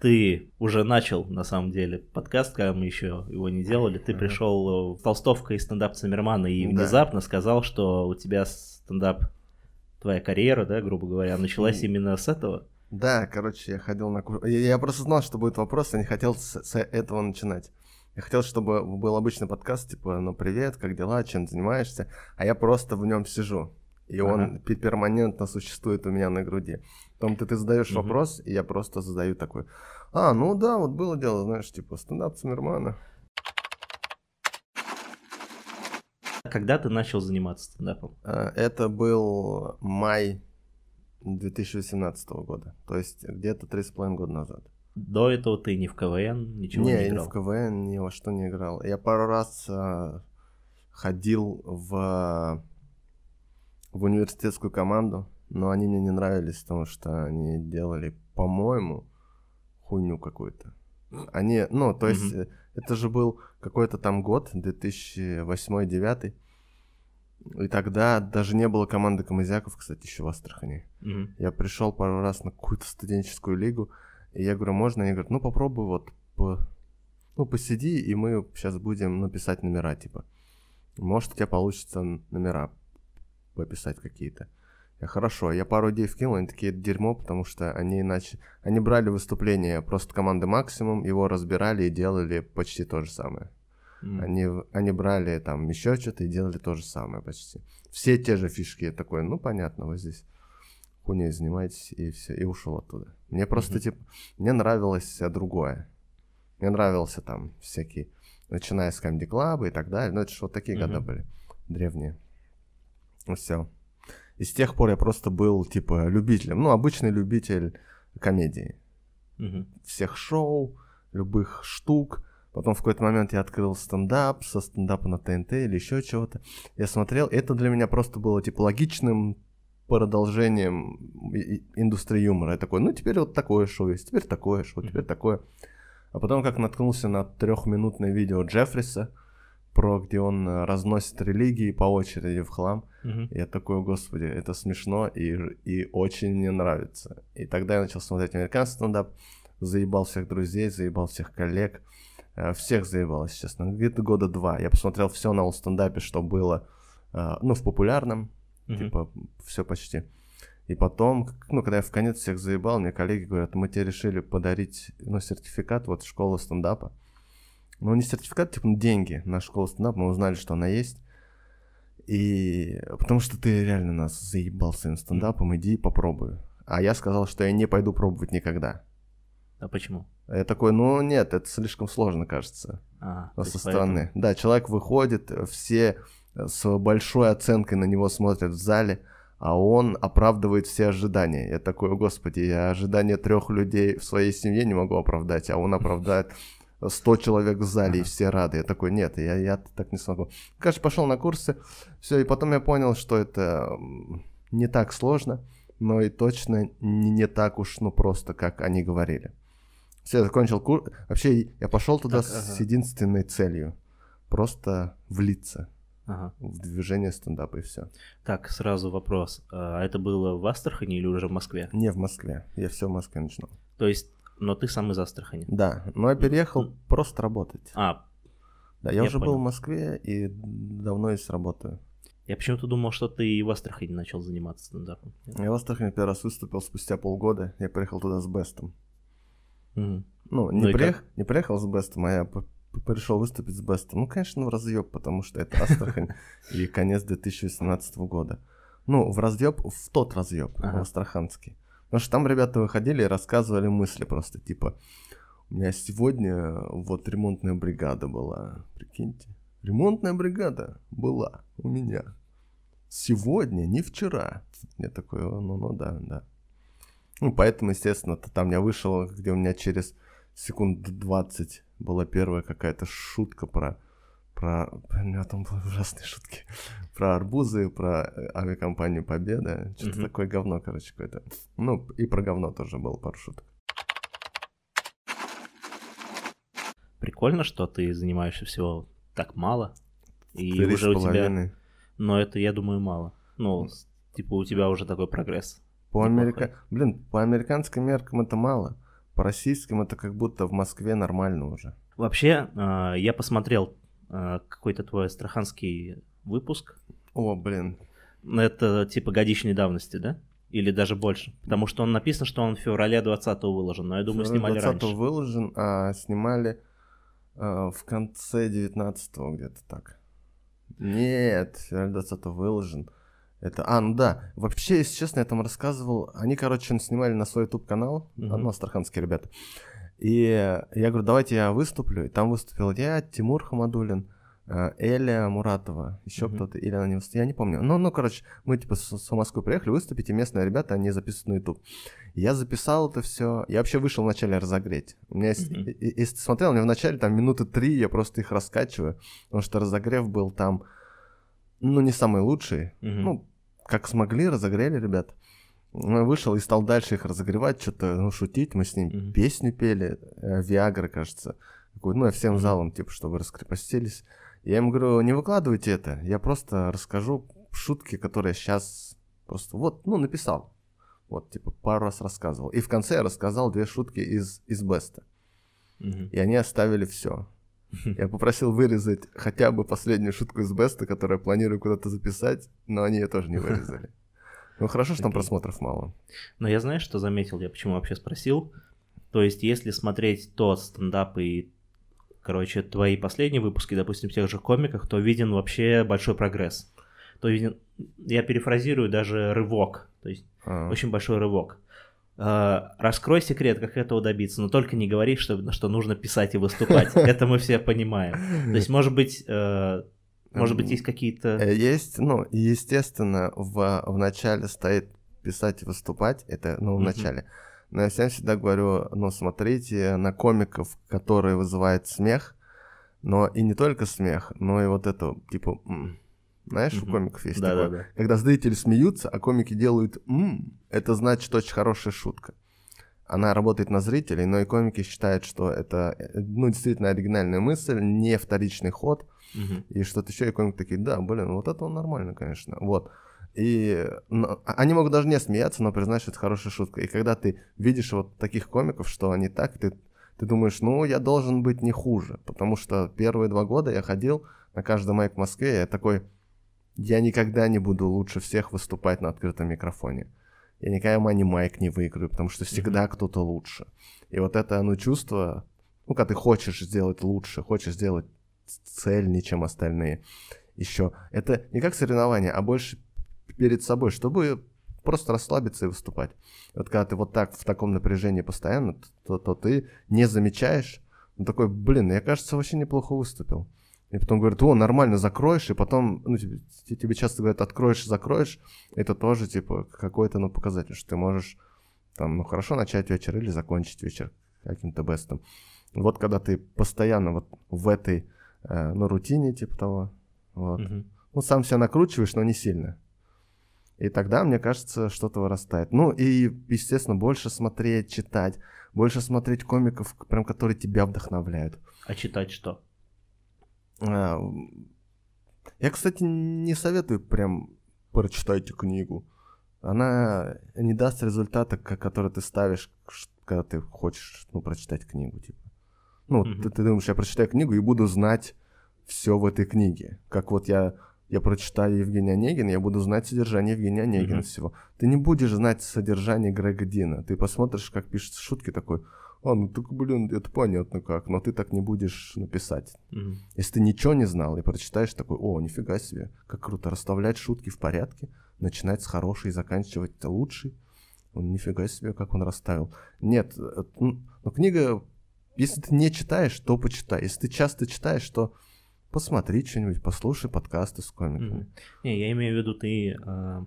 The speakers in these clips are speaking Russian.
ты уже начал, на самом деле, подкаст, когда мы еще его не делали. Ты пришел в толстовка из стендап Циммермана и внезапно сказал, что у тебя стендап, твоя карьера, да, грубо говоря, началась именно с этого. Да, короче, я ходил на курс. Я, я просто знал, что будет вопрос, я не хотел с, с этого начинать. Я хотел, чтобы был обычный подкаст, типа, ну привет, как дела, чем занимаешься, а я просто в нем сижу. И ага. он перманентно существует у меня на груди. Потом ты, ты задаешь угу. вопрос, и я просто задаю такой. А, ну да, вот было дело, знаешь, типа стендап Циммермана. Когда ты начал заниматься стендапом? А, это был май 2018 года, то есть где-то три с половиной года назад. До этого ты ни в КВН, ничего не, не играл? Не, ни в КВН, ни во что не играл. Я пару раз а, ходил в, в университетскую команду, но они мне не нравились, потому что они делали, по-моему, хуйню какую-то. Они, ну, то есть, mm-hmm. это же был какой-то там год, 2008-2009, и тогда даже не было команды камазяков, кстати, еще в Астрахани. Mm-hmm. Я пришел пару раз на какую-то студенческую лигу, и я говорю, можно? Они говорят, ну попробуй вот, по... ну посиди, и мы сейчас будем написать номера, типа. Может, у тебя получится номера пописать какие-то. Я хорошо, я пару идей вкинул, они такие дерьмо, потому что они иначе... Они брали выступление просто команды Максимум, его разбирали и делали почти то же самое. Mm. Они, они брали там еще что-то и делали то же самое почти. Все те же фишки. Я такой, ну понятно, вы здесь хуйней занимаетесь, и все, и ушел оттуда. Мне просто, mm-hmm. типа, мне нравилось другое. Мне нравился там всякие, начиная с Comedy Club и так далее. Ну, это же вот такие mm-hmm. года были, древние. Ну, все. И с тех пор я просто был, типа, любителем. Ну, обычный любитель комедии. Угу. Всех шоу, любых штук. Потом в какой-то момент я открыл стендап, со стендапа на ТНТ или еще чего-то. Я смотрел, это для меня просто было, типа, логичным продолжением индустрии юмора. Я такой, ну, теперь вот такое шоу есть, теперь такое шоу, теперь такое. А потом как наткнулся на трехминутное видео Джеффриса, про где он э, разносит религии по очереди в хлам. Угу. Я такой, господи, это смешно и, и очень мне нравится. И тогда я начал смотреть американский стендап, заебал всех друзей, заебал всех коллег, э, всех заебал, если честно. Где-то года два. Я посмотрел все на стендапе, что было, э, ну, в популярном, угу. типа, все почти. И потом, ну, когда я в конец всех заебал, мне коллеги говорят, мы тебе решили подарить, ну, сертификат, вот, школа стендапа. Ну, не сертификат, типа, деньги на школу стендапа, мы узнали, что она есть. И потому что ты реально нас заебал своим стендапом, иди попробуй. А я сказал, что я не пойду пробовать никогда. А почему? Я такой, ну нет, это слишком сложно, кажется. А, со стороны. Поэтому... Да, человек выходит, все с большой оценкой на него смотрят в зале, а он оправдывает все ожидания. Я такой, господи, я ожидания трех людей в своей семье не могу оправдать, а он оправдает 100 человек в зале, ага. и все рады. Я такой, нет, я, я так не смогу. Короче, пошел на курсы, все, и потом я понял, что это не так сложно, но и точно не, не так уж, ну, просто, как они говорили. Все, я закончил курс. Вообще, я пошел туда так, ага. с единственной целью. Просто влиться ага. в движение стендапа и все. Так, сразу вопрос. А это было в Астрахани или уже в Москве? Не в Москве. Я все в Москве начинал. То есть но ты сам из Астрахани. Да, но я переехал просто работать. А, да, я, я уже понял. был в Москве и давно здесь работаю. Я почему-то думал, что ты и в Астрахани начал заниматься стендапом. Я в Астрахани первый раз выступил спустя полгода. Я приехал туда с Бестом. Угу. Ну, не, ну приех... не приехал с Бестом, а я пришел выступить с Бестом. Ну, конечно, в разъеб, потому что это Астрахань и конец 2018 года. Ну, в разъеб, в тот разъеб, ага. в Астраханский. Потому что там ребята выходили и рассказывали мысли просто, типа, у меня сегодня вот ремонтная бригада была, прикиньте. Ремонтная бригада была у меня. Сегодня, не вчера. Я такой, ну, ну да, да. Ну, поэтому, естественно, там я вышел, где у меня через секунд 20 была первая какая-то шутка про про... У меня там были ужасные шутки. Про арбузы, про э, авиакомпанию Победа. Что-то угу. такое говно, короче, какое-то. Ну, и про говно тоже было пару шуток. Прикольно, что ты занимаешься всего так мало. И Три уже у тебя... Но это, я думаю, мало. Ну, типа, у тебя уже такой прогресс. По Америка... Блин, по американским меркам это мало. по российским это как будто в Москве нормально уже. Вообще, э, я посмотрел какой-то твой астраханский выпуск. О, блин. Это типа годичной давности, да? Или даже больше. Потому что он написано, что он в феврале 20 выложен, но я думаю, снимали 20 раньше. выложен, а снимали э, в конце 19 где-то так. Нет, феврале 20 выложен. Это, а, ну да, вообще, если честно, я там рассказывал, они, короче, снимали на свой YouTube-канал, mm-hmm. ну, астраханские ребята, и я говорю, давайте я выступлю, и там выступил я, Тимур Хамадулин, э, Эля Муратова, еще mm-hmm. кто-то, или она не выступила, я не помню. Ну, ну, короче, мы типа с, с Москвы приехали выступить, и местные ребята, они записывают на YouTube. Я записал это все, я вообще вышел вначале разогреть. У меня есть, mm-hmm. если ты смотрел, у меня вначале там минуты три, я просто их раскачиваю, потому что разогрев был там, ну, не самый лучший, mm-hmm. ну, как смогли, разогрели ребят. Я вышел и стал дальше их разогревать, что-то ну, шутить. Мы с ним mm-hmm. песню пели, э, Виагра, кажется. Какую, ну, я всем залом, типа, чтобы раскрепостились. Я им говорю, не выкладывайте это, я просто расскажу шутки, которые сейчас просто вот, ну, написал. Вот, типа, пару раз рассказывал. И в конце я рассказал две шутки из, из Беста. Mm-hmm. И они оставили все. Я попросил вырезать хотя бы последнюю шутку из Беста, которую я планирую куда-то записать, но они ее тоже не вырезали. Ну хорошо, что там просмотров мало. Но я знаешь, что заметил, я почему вообще спросил? То есть, если смотреть тот стендап и, короче, твои последние выпуски, допустим, в тех же комиках, то виден вообще большой прогресс. То виден, я перефразирую даже рывок, то есть А-а-а. очень большой рывок. Э, раскрой секрет, как этого добиться, но только не говори, что, что нужно писать и выступать. Это мы все понимаем. То есть, может быть, э, может быть, есть какие-то... Э, есть, ну, естественно, в, в начале стоит писать и выступать, это, ну, в начале. Но я всем всегда говорю, ну, смотрите на комиков, которые вызывают смех, но и не только смех, но и вот это, типа, знаешь, mm-hmm. у комиков есть да, такое. Да, да. Когда зрители смеются, а комики делают «м», это значит очень хорошая шутка. Она работает на зрителей, но и комики считают, что это, э, ну, действительно оригинальная мысль, не вторичный ход, и что-то еще, и комики такие, да, блин, вот это нормально, конечно, вот. И но, а, они могут даже не смеяться, но признать, что это хорошая шутка. И когда ты видишь вот таких комиков, что они так, ты, ты думаешь, ну, я должен быть не хуже, потому что первые два года я ходил на каждый майк в Москве, я такой я никогда не буду лучше всех выступать на открытом микрофоне. Я никогда мани майк не выиграю, потому что всегда mm-hmm. кто-то лучше. И вот это, ну, чувство, ну, когда ты хочешь сделать лучше, хочешь сделать цельнее, чем остальные, еще. Это не как соревнование, а больше перед собой, чтобы просто расслабиться и выступать. Вот когда ты вот так в таком напряжении постоянно, то, то ты не замечаешь, ну, такой, блин, я, кажется, вообще неплохо выступил. И потом говорят, о, нормально закроешь, и потом, ну, тебе, тебе часто говорят, откроешь закроешь, это тоже, типа, какой-то, ну, показатель, что ты можешь, там, ну, хорошо начать вечер или закончить вечер каким-то бестом. Вот когда ты постоянно вот в этой, ну, рутине, типа того, вот, mm-hmm. ну, сам себя накручиваешь, но не сильно. И тогда, мне кажется, что-то вырастает. Ну, и, естественно, больше смотреть, читать, больше смотреть комиков, прям, которые тебя вдохновляют. А читать что? А, я, кстати, не советую прям прочитайте книгу. Она не даст результата, который ты ставишь, когда ты хочешь ну, прочитать книгу. Типа. Ну, mm-hmm. ты, ты думаешь, я прочитаю книгу и буду знать все в этой книге. Как вот я, я прочитаю Евгения Онегина, я буду знать содержание Евгения Онегина mm-hmm. всего. Ты не будешь знать содержание Грега Дина. Ты посмотришь, как пишется шутки такой, а, ну так, блин, это понятно как, но ты так не будешь написать. Mm-hmm. Если ты ничего не знал и прочитаешь такой, о, нифига себе, как круто, расставлять шутки в порядке, начинать с хорошей и заканчивать лучшей. Он нифига себе, как он расставил. Нет, ну, книга, если ты не читаешь, то почитай. Если ты часто читаешь, то посмотри что-нибудь, послушай подкасты с комиками. Mm-hmm. Не, я имею в виду, ты э,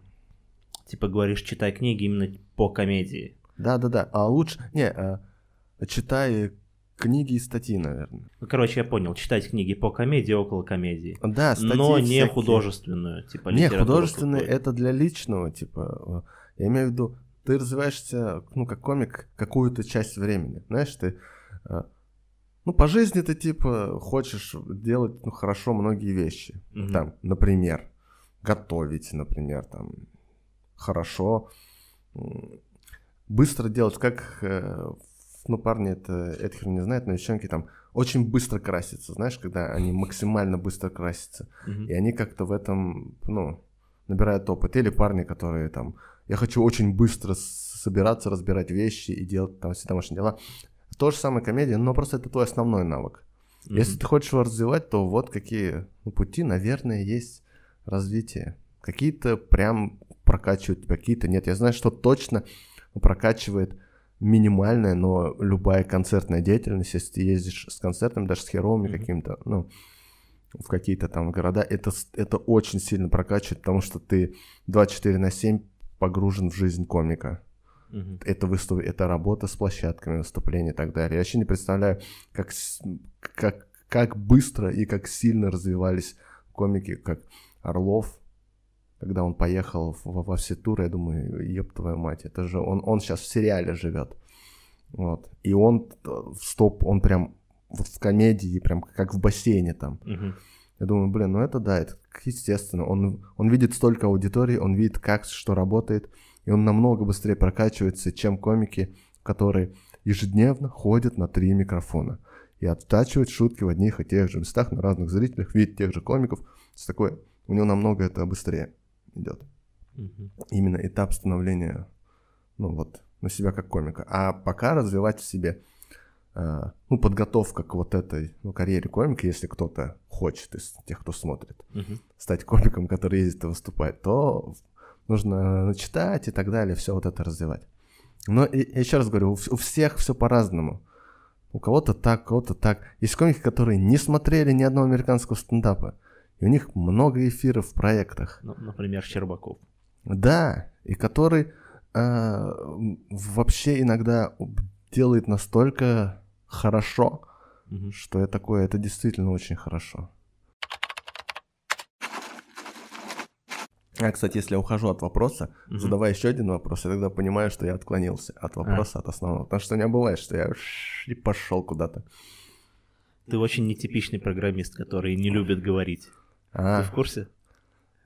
типа говоришь, читай книги именно по комедии. Да-да-да, а лучше... Не, э, читай книги и статьи, наверное. Ну, короче, я понял, читать книги по комедии, около комедии. Да, статьи Но не всякие. художественную, типа Не, художественную это для личного, типа, я имею в виду, ты развиваешься, ну, как комик, какую-то часть времени. Знаешь, ты, ну, по жизни ты, типа, хочешь делать, ну, хорошо многие вещи. Угу. Там, например, готовить, например, там, хорошо, быстро делать, как э, ну, парни это, это хер не знают, но девчонки там очень быстро красятся, знаешь, когда они максимально быстро красятся. Мгм. И они как-то в этом, ну, набирают опыт. Или парни, которые там, я хочу очень быстро собираться, разбирать вещи и делать там все домашние дела. То же самое комедия, но просто это твой основной навык. Мгм. Если ты хочешь его развивать, то вот какие ну, пути, наверное, есть развитие. Какие-то прям прокачивают тебя, какие-то нет. Я знаю, что точно прокачивает минимальная, но любая концертная деятельность, если ты ездишь с концертами, даже с херовыми Мгм. каким-то, ну, в какие-то там города, это, это очень сильно прокачивает, потому что ты 24 на 7 погружен в жизнь комика Мгм. это выступ... это работа с площадками, выступления и так далее. Я вообще не представляю, как, как, как быстро и как сильно развивались комики, как Орлов, когда он поехал в- во все туры, я думаю, еб твою мать, это же он, он сейчас в сериале живет. Вот. И он э, в стоп, он прям вот в комедии, прям как в бассейне там. Мгм. Я думаю, блин, ну это да, это естественно. Он, он видит столько аудитории, он видит, как что работает, и он намного быстрее прокачивается, чем комики, которые ежедневно ходят на три микрофона и оттачивают шутки в одних и тех же местах на разных зрителях, видят тех же комиков. С такой, у него намного это быстрее идет. Мгм. Именно этап становления, ну вот, на себя как комика. А пока развивать в себе э, ну, подготовка к вот этой ну, карьере комика, если кто-то хочет из тех, кто смотрит, Мгм. стать комиком, который ездит и выступает, то нужно начитать и так далее, все вот это развивать. Но и- я еще раз говорю, у, у всех все по-разному. У кого-то так, у кого-то так. Есть комики, которые не смотрели ни одного американского стендапа. И у них много эфиров в проектах. Ну, например, Щербаков. Да, и который э, вообще иногда делает настолько хорошо, Мгм. что я такое, это действительно очень хорошо. А, кстати, если я ухожу от вопроса, Мгм. задавая еще один вопрос, я тогда понимаю, что я отклонился от вопроса, от основного. Потому что у меня бывает, что я и пошел куда-то. Ты очень нетипичный программист, который не любит говорить. А, Ты в курсе?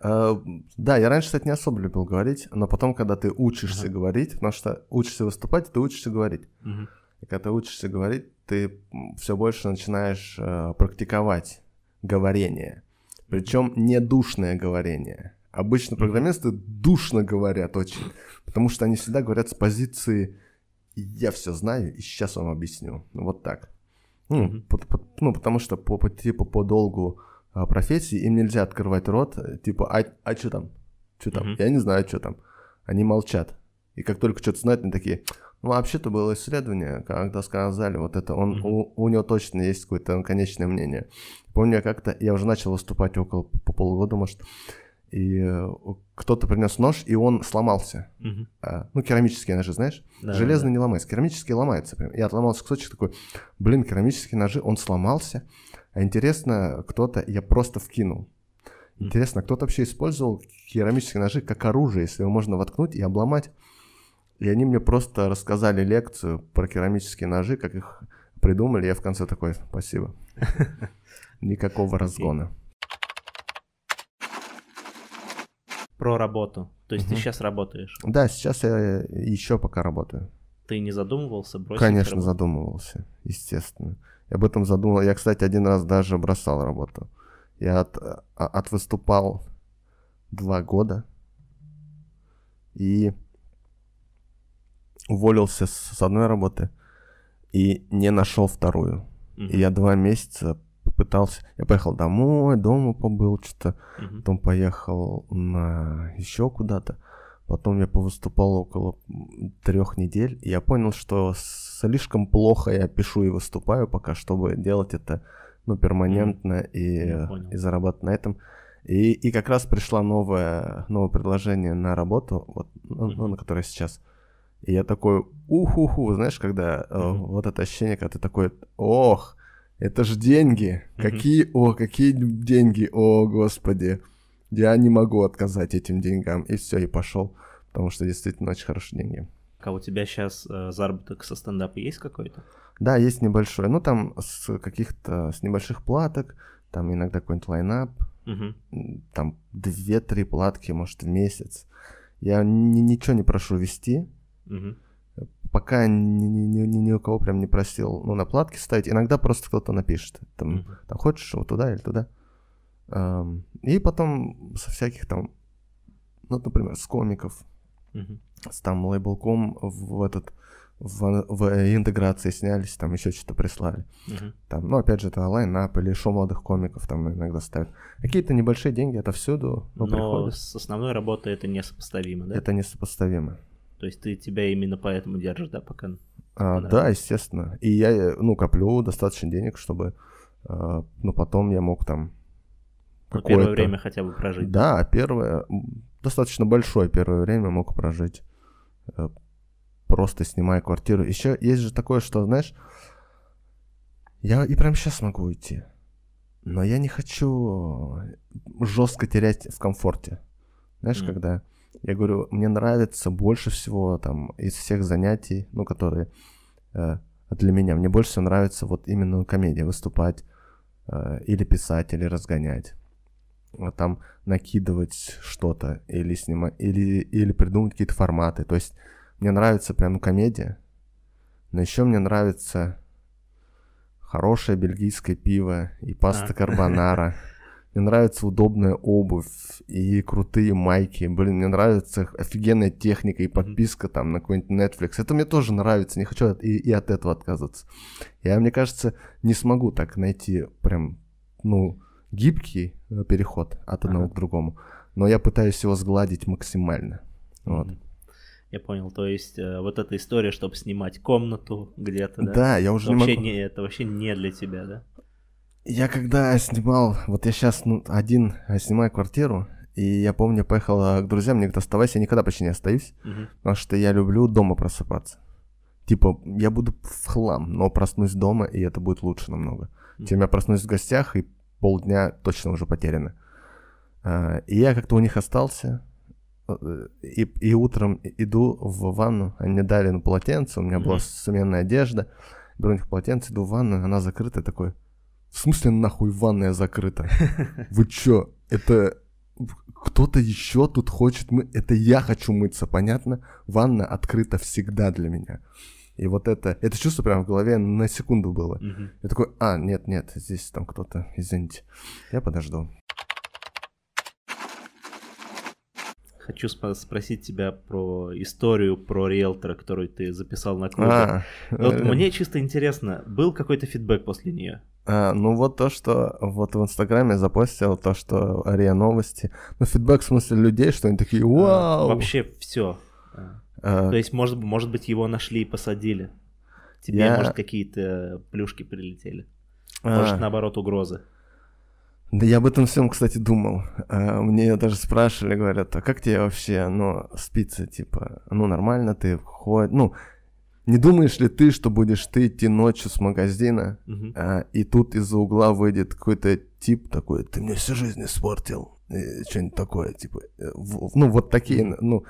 э, да, я раньше, кстати, не особо любил говорить, но потом, когда ты учишься Ага. говорить, потому что учишься выступать, ты учишься говорить. Мгм. И когда ты учишься говорить, ты все больше начинаешь э, практиковать говорение. Причем не душное говорение. Обычно программисты душно говорят очень, потому что они всегда говорят с позиции «я все знаю и сейчас вам объясню». Ну, Вот так. Ну, по- по- ну, потому что по, по, типа, по долгу а, профессии им нельзя открывать рот, э, типа «а, а что там? Что там? Я не знаю, что там». Они молчат. И как только что-то знают, они такие ну, вообще-то было исследование, когда сказали вот это, он, у, у него точно есть какое-то конечное мнение. Помню, я как-то, я уже начал выступать около по полугода, может, и э, кто-то принес нож, и он сломался. А, ну, керамические ножи, знаешь? Да, Железный не ломается, керамические ломаются. Прям. Я отломался кусочек такой, блин, керамические ножи, он сломался. А интересно, кто-то, я просто вкинул. Интересно, кто-то вообще использовал керамические ножи как оружие, если его можно воткнуть и обломать. И они мне просто рассказали лекцию про керамические ножи, как их придумали. Я в конце такой, спасибо. Никакого разгона. Про работу. То есть ты Мгм. сейчас работаешь. Да, сейчас я еще пока работаю. Ты не задумывался бросить Конечно, работу? задумывался, естественно. Я об этом задумал. Я, кстати, один раз даже бросал работу. Я от, а- отвыступал два года и уволился с, одной работы и не нашел вторую. Мгм. И я два месяца пытался. Я поехал домой, дома побыл, что-то Мгм. потом поехал на еще куда-то. Потом я повыступал около трех недель, и я понял, что слишком плохо я пишу и выступаю пока, чтобы делать это ну, перманентно и, Я понял. и зарабатывать на этом. И, и как раз пришло новое, новое предложение на работу, вот, ну, Мгм. на которой сейчас. И я такой, уху-ху, знаешь, когда э, Мгм. вот это ощущение, когда ты такой, ох, это ж деньги, Мгм. какие, о, какие деньги, о, господи, я не могу отказать этим деньгам, и все, и пошел, потому что действительно очень хорошие деньги. А у тебя сейчас заработок со стендапа есть какой-то? Да, есть небольшой, ну там с каких-то, с небольших платок, там иногда какой-нибудь лайнап, м, там 2-3 платки, может, в месяц. Я ни- ничего не прошу вести, Мгм. Пока ни, ни, ни, ни у кого прям не просил, ну, на платке ставить. Иногда просто кто-то напишет, там, mm-hmm. там хочешь вот туда или туда. Um, и потом со всяких там, ну, например, с комиков, mm-hmm. с там лейбл.ком в этот, в, в интеграции снялись, там еще что-то прислали. Uh-huh. Там, ну, опять же, это лайнап или шоу молодых комиков там иногда ставят. Какие-то небольшие деньги отовсюду, но, но приходят. с основной работой это несопоставимо, да? Это несопоставимо. То есть ты тебя именно поэтому держишь, да, пока? А, да, естественно. И я, ну, коплю достаточно денег, чтобы, э, ну, потом я мог там ну, первое время хотя бы прожить. Да, первое, достаточно большое первое время мог прожить э, просто снимая квартиру. Еще есть же такое, что, знаешь, я и прямо сейчас могу уйти. Но я не хочу жестко терять в комфорте. Знаешь, mm. когда я говорю, мне нравится больше всего там из всех занятий, ну, которые э, для меня, мне больше всего нравится вот именно комедия, выступать э, или писать, или разгонять. Вот там накидывать что-то или снимать, или, или придумать какие-то форматы. То есть мне нравится прям комедия, но еще мне нравится хорошее бельгийское пиво и паста а. карбонара. Мне нравится удобная обувь и крутые майки. Блин, мне нравится офигенная техника и подписка там на какой-нибудь Netflix. Это мне тоже нравится, не хочу и, и от этого отказываться. Я, мне кажется, не смогу так найти прям, ну, гибкий э, переход от одного ага. к другому. Но я пытаюсь его сгладить максимально. Вот. Я понял, то есть э, вот эта история, чтобы снимать комнату где-то, да? Да, я уже вообще не могу... Не, это вообще не для тебя, да? Я когда снимал, вот я сейчас ну, один снимаю квартиру, и я помню, поехал э, к друзьям, мне говорят, оставайся, я никогда почти не остаюсь, угу. потому что я люблю дома просыпаться. Типа, я буду в хлам, но проснусь дома, и это будет лучше намного. Угу. Чем я проснусь в гостях, и полдня точно уже потеряно. А, и я как-то у них остался, и, и утром иду в ванну, они мне дали на полотенце, у меня mm-hmm. была сменная одежда, беру у них полотенце, иду в ванну, она закрыта, такой, в смысле нахуй ванная закрыта? Вы чё, это кто-то еще тут хочет мы... Это я хочу мыться, понятно? Ванна открыта всегда для меня. И вот это, это чувство прямо в голове на секунду было. Mm-hmm. Я такой, а, нет, нет, здесь там кто-то, извините. Я подожду. хочу сп- спросить тебя про историю про риэлтора, которую ты записал на клубе. А, вот э... мне чисто интересно, был какой-то фидбэк после нее? А, ну вот то, что вот в Инстаграме запостил, то, что РИА Новости. Ну фидбэк в смысле людей, что они такие, а, вау! А, вообще все. А, то есть, может, может быть, его нашли и посадили. Тебе, я... может, какие-то плюшки прилетели. Может, а... наоборот, угрозы. Да я об этом всем, кстати, думал. Мне даже спрашивали, говорят, а как тебе вообще, ну, спится, типа, ну, нормально ты ходишь, ну, не думаешь ли ты, что будешь ты идти ночью с магазина, uh-huh. а, и тут из-за угла выйдет какой-то тип такой, ты мне всю жизнь испортил, что-нибудь такое, типа, э, в, ну, вот такие, uh-huh. ну,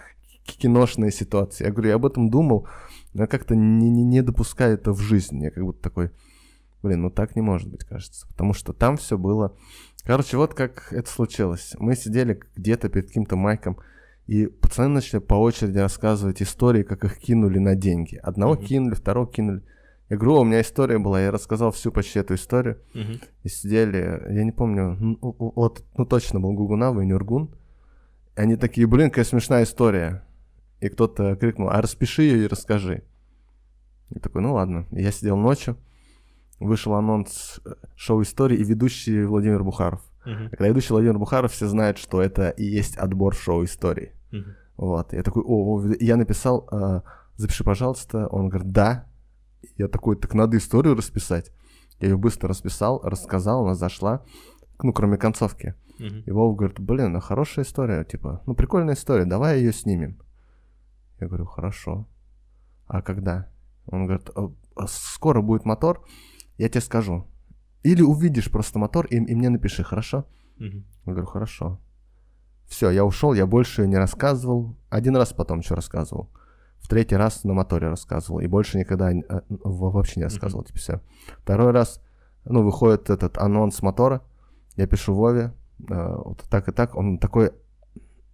киношные ситуации. Я говорю, я об этом думал, но как-то не, не, не допускаю это в жизнь. Я как будто такой, блин, ну так не может быть, кажется. Потому что там все было Короче, вот как это случилось. Мы сидели где-то перед каким-то майком, и пацаны начали по очереди рассказывать истории, как их кинули на деньги. Одного mm-hmm. кинули, второго кинули. Я говорю, у меня история была, я рассказал всю почти эту историю. Mm-hmm. И сидели, я не помню, ну, вот, ну точно был Гугунава и Нюргун. И они такие, блин, какая смешная история. И кто-то крикнул, а распиши ее и расскажи. И такой, ну ладно. И я сидел ночью, вышел анонс э, шоу истории и ведущий Владимир Бухаров. Uh-huh. Когда ведущий Владимир Бухаров, все знают, что это и есть отбор шоу истории. Uh-huh. Вот. Я такой, о, я написал, э, запиши, пожалуйста. Он говорит, да. Я такой, так надо историю расписать. Я ее быстро расписал, рассказал, она зашла, ну, кроме концовки. Uh-huh. И Вова говорит, блин, ну хорошая история, типа, ну прикольная история, давай ее снимем. Я говорю, хорошо. А когда? Он говорит, «А, скоро будет мотор, я тебе скажу. Или увидишь просто мотор и, и мне напиши, хорошо? Угу. Я говорю, хорошо. Все, я ушел, я больше не рассказывал. Один раз потом еще рассказывал. В третий раз на моторе рассказывал. И больше никогда э, вообще не рассказывал. Типа все. Второй раз, ну, выходит этот анонс мотора. Я пишу Вове, э, вот так и так. Он такой,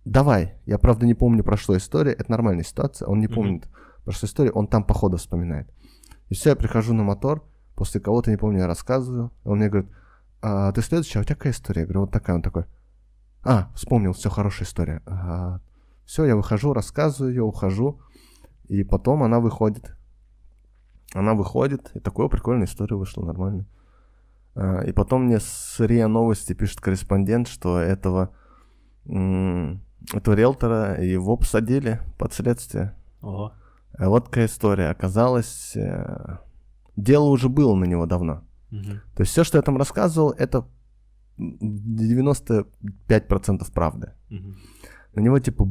давай. Я, правда, не помню, про что история. Это нормальная ситуация. Он не помнит прошлой истории, он там по ходу вспоминает. И все, я прихожу на мотор, после кого-то, не помню, я рассказываю, он мне говорит, а ты следующий, а у тебя какая история? Я говорю, вот такая, он такой, а, вспомнил, все, хорошая история. А, все, я выхожу, рассказываю ее, ухожу, и потом она выходит. Она выходит, и такая прикольная история вышла, нормально. А, и потом мне с РИА Новости пишет корреспондент, что этого, этого риэлтора его посадили под следствие. Ого. А вот какая история. Оказалось, э, дело уже было на него давно. Угу. То есть все, что я там рассказывал, это 95% правды. Угу. На него, типа,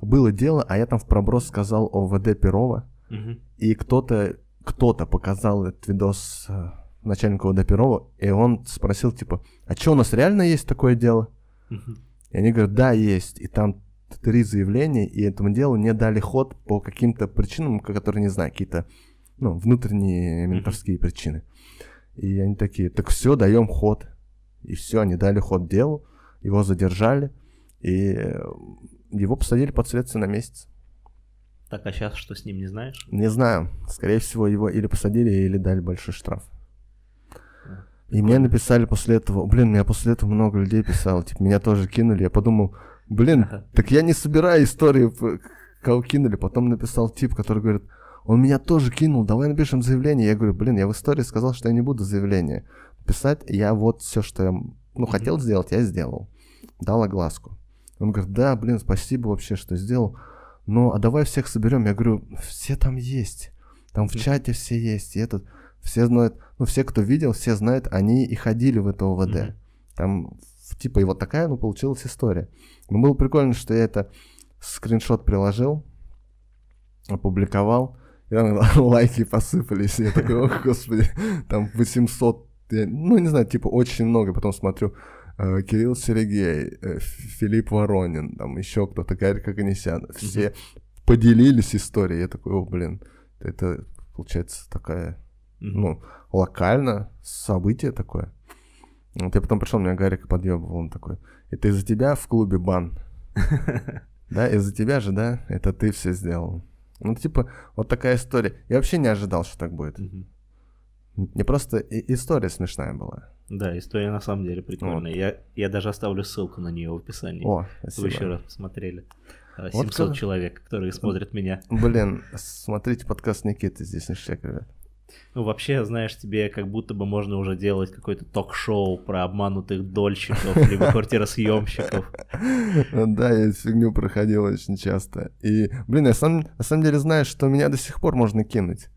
было дело, а я там в проброс сказал о ВД Перова, Угу. и кто-то кто-то показал этот видос э, начальнику ВД Перова, и он спросил, типа, а что, у нас реально есть такое дело? Угу. И они говорят, да, есть. И там три заявления, и этому делу не дали ход по каким-то причинам, которые не знаю, какие-то ну, внутренние менторские причины. И они такие, так все, даем ход. И все, они дали ход делу, его задержали, и э, его посадили под следствие на месяц. Так, а сейчас что с ним, не знаешь? Не знаю, скорее всего, его или посадили, или дали большой штраф. И мне написали после этого, блин, меня после этого много людей писало, типа, меня тоже кинули, я подумал, блин, так я не собираю истории, п- кого кинули. Потом написал тип, который говорит, он меня тоже кинул, давай напишем заявление. Я говорю, блин, я в истории сказал, что я не буду заявление писать. Я вот все, что я ну, хотел сделать, я сделал. Дал огласку. Он говорит, да, блин, спасибо вообще, что сделал. Ну, а давай всех соберем. Я говорю, все там есть. Там в чате все есть. И этот, все знают, ну, все, кто видел, все знают, они и ходили в это ОВД. Там, типа, и вот такая, ну, получилась история. Но было прикольно, что я это скриншот приложил, опубликовал, и там лайки посыпались. И я такой, ох, господи, там 800, я- ну, не знаю, типа, очень много. Потом смотрю, э, Кирилл Сергей, э, Филипп Воронин, там еще кто-то, Гарри Каганесян. Все поделились историей. Я такой, о, блин, это, получается, такая Мгм. ну, локально событие такое. Вот я потом пришел, меня Гарик подъебывал, он такой, это из-за тебя в клубе бан. Да, из-за тебя же, да, это ты все сделал. Ну, типа, вот такая история. Я вообще не ожидал, что так будет. Мгм. Не просто история смешная была. Да, история на самом деле прикольная. Я, я даже оставлю ссылку на нее в описании. О, Вы спасибо. еще раз посмотрели. А, Вот 700 как- человек, которые смотрят меня. Блин, смотрите подкаст Никиты, здесь ништяк, ребят. Ну, вообще, знаешь, тебе как будто бы можно уже делать какое-то ток-шоу про обманутых дольщиков, либо квартиросъемщиков. Да, я эту фигню проходил очень часто. И, блин, я сам, на самом деле знаю, что меня до сих пор можно кинуть.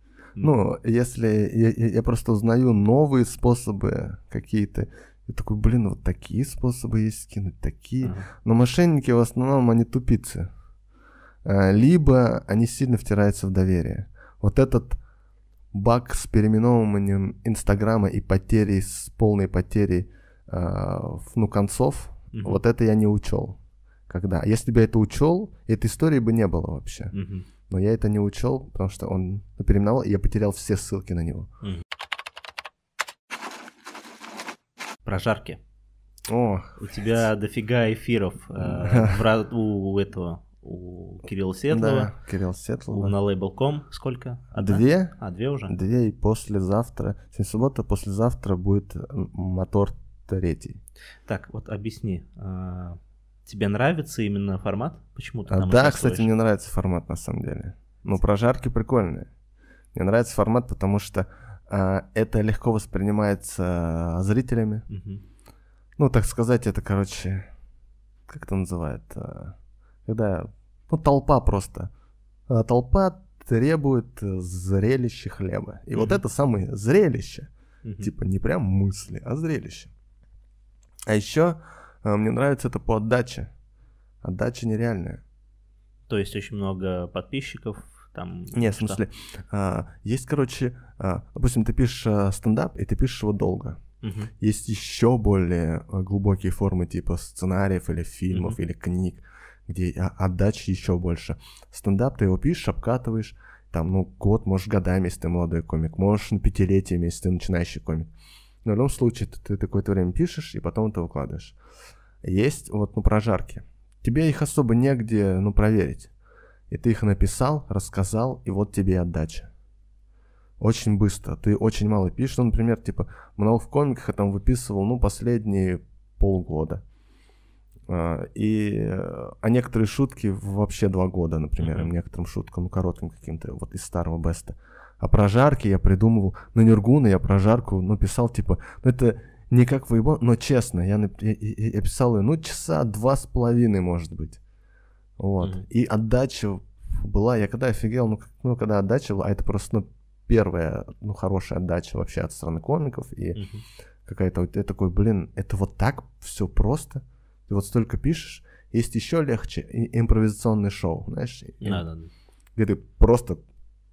Ну, если я, я- просто узнаю новые способы какие-то, я такой, блин, вот такие способы есть скинуть, такие. Ага. Но мошенники в основном, они тупицы. А, Либо они сильно втираются в доверие. Вот этот баг с переименовыванием Инстаграма и потерей, с полной потерей а, ну, концов, Мгм. вот это я не учел. Когда? Если бы я это учел, этой истории бы не было вообще. Мгм. Но я это не учел, потому что он переименовал, и я потерял все ссылки на него. Прожарки. О, У тебя дофига эфиров э, ра- у этого, у Кирилла Светлова, да, Кирилл у Светлова. на Label.com. Сколько? Одна? Две? А, две уже? Две и послезавтра. Сегодня суббота, послезавтра будет мотор третий. Так, вот объясни. А, Тебе нравится именно формат? Почему ты А, там да, кстати, мне нравится формат на самом деле. Ну, прожарки прикольные. Мне нравится формат, потому что а, это легко воспринимается зрителями. Мгм. Ну, так сказать, это, короче, как это называют? а, Когда, ну, толпа просто. А, Толпа требует зрелища хлеба. И вот Мгм. это самое зрелище. Мгм. Типа не прям мысли, а зрелище. А еще мне нравится это по отдаче. Отдача нереальная. То есть очень много подписчиков там. Не, в что? смысле, а, есть, короче, а, допустим, ты пишешь а, стендап, и ты пишешь его долго. Мгм. Есть еще более глубокие формы, типа сценариев или фильмов, Мгм. или книг, где а, отдачи еще больше. Стендап ты его пишешь, обкатываешь, там, ну, год, можешь годами, если ты молодой комик, можешь на пятилетиями, если ты начинающий комик. Но в любом случае, ты, ты какое-то время пишешь, и потом это выкладываешь. Есть вот, ну, прожарки. Тебе их особо негде, ну, проверить. и ты их написал, рассказал, и вот тебе отдача. Очень быстро. Ты очень мало пишешь. Ну, например, типа, много в комиках я там выписывал, ну, последние полгода. А, и, а некоторые шутки вообще два года, например, uh-huh. некоторым шуткам, ну, коротким каким-то, вот из старого беста. А про жарки я придумывал, на Нюргуна я про жарку, ну, писал, типа, ну, это не как выебал, но честно, я, я, я писал ее, ну, часа два с половиной, может быть. Вот. Mm-hmm. И отдача была, я когда офигел, ну, ну, когда отдача была, а это просто, ну, первая, ну, хорошая отдача вообще от страны комиков, и mm-hmm. какая-то, вот, я такой, блин, это вот так все просто, ты вот столько пишешь, есть еще легче и, импровизационное шоу, знаешь, да, да, да. где ты просто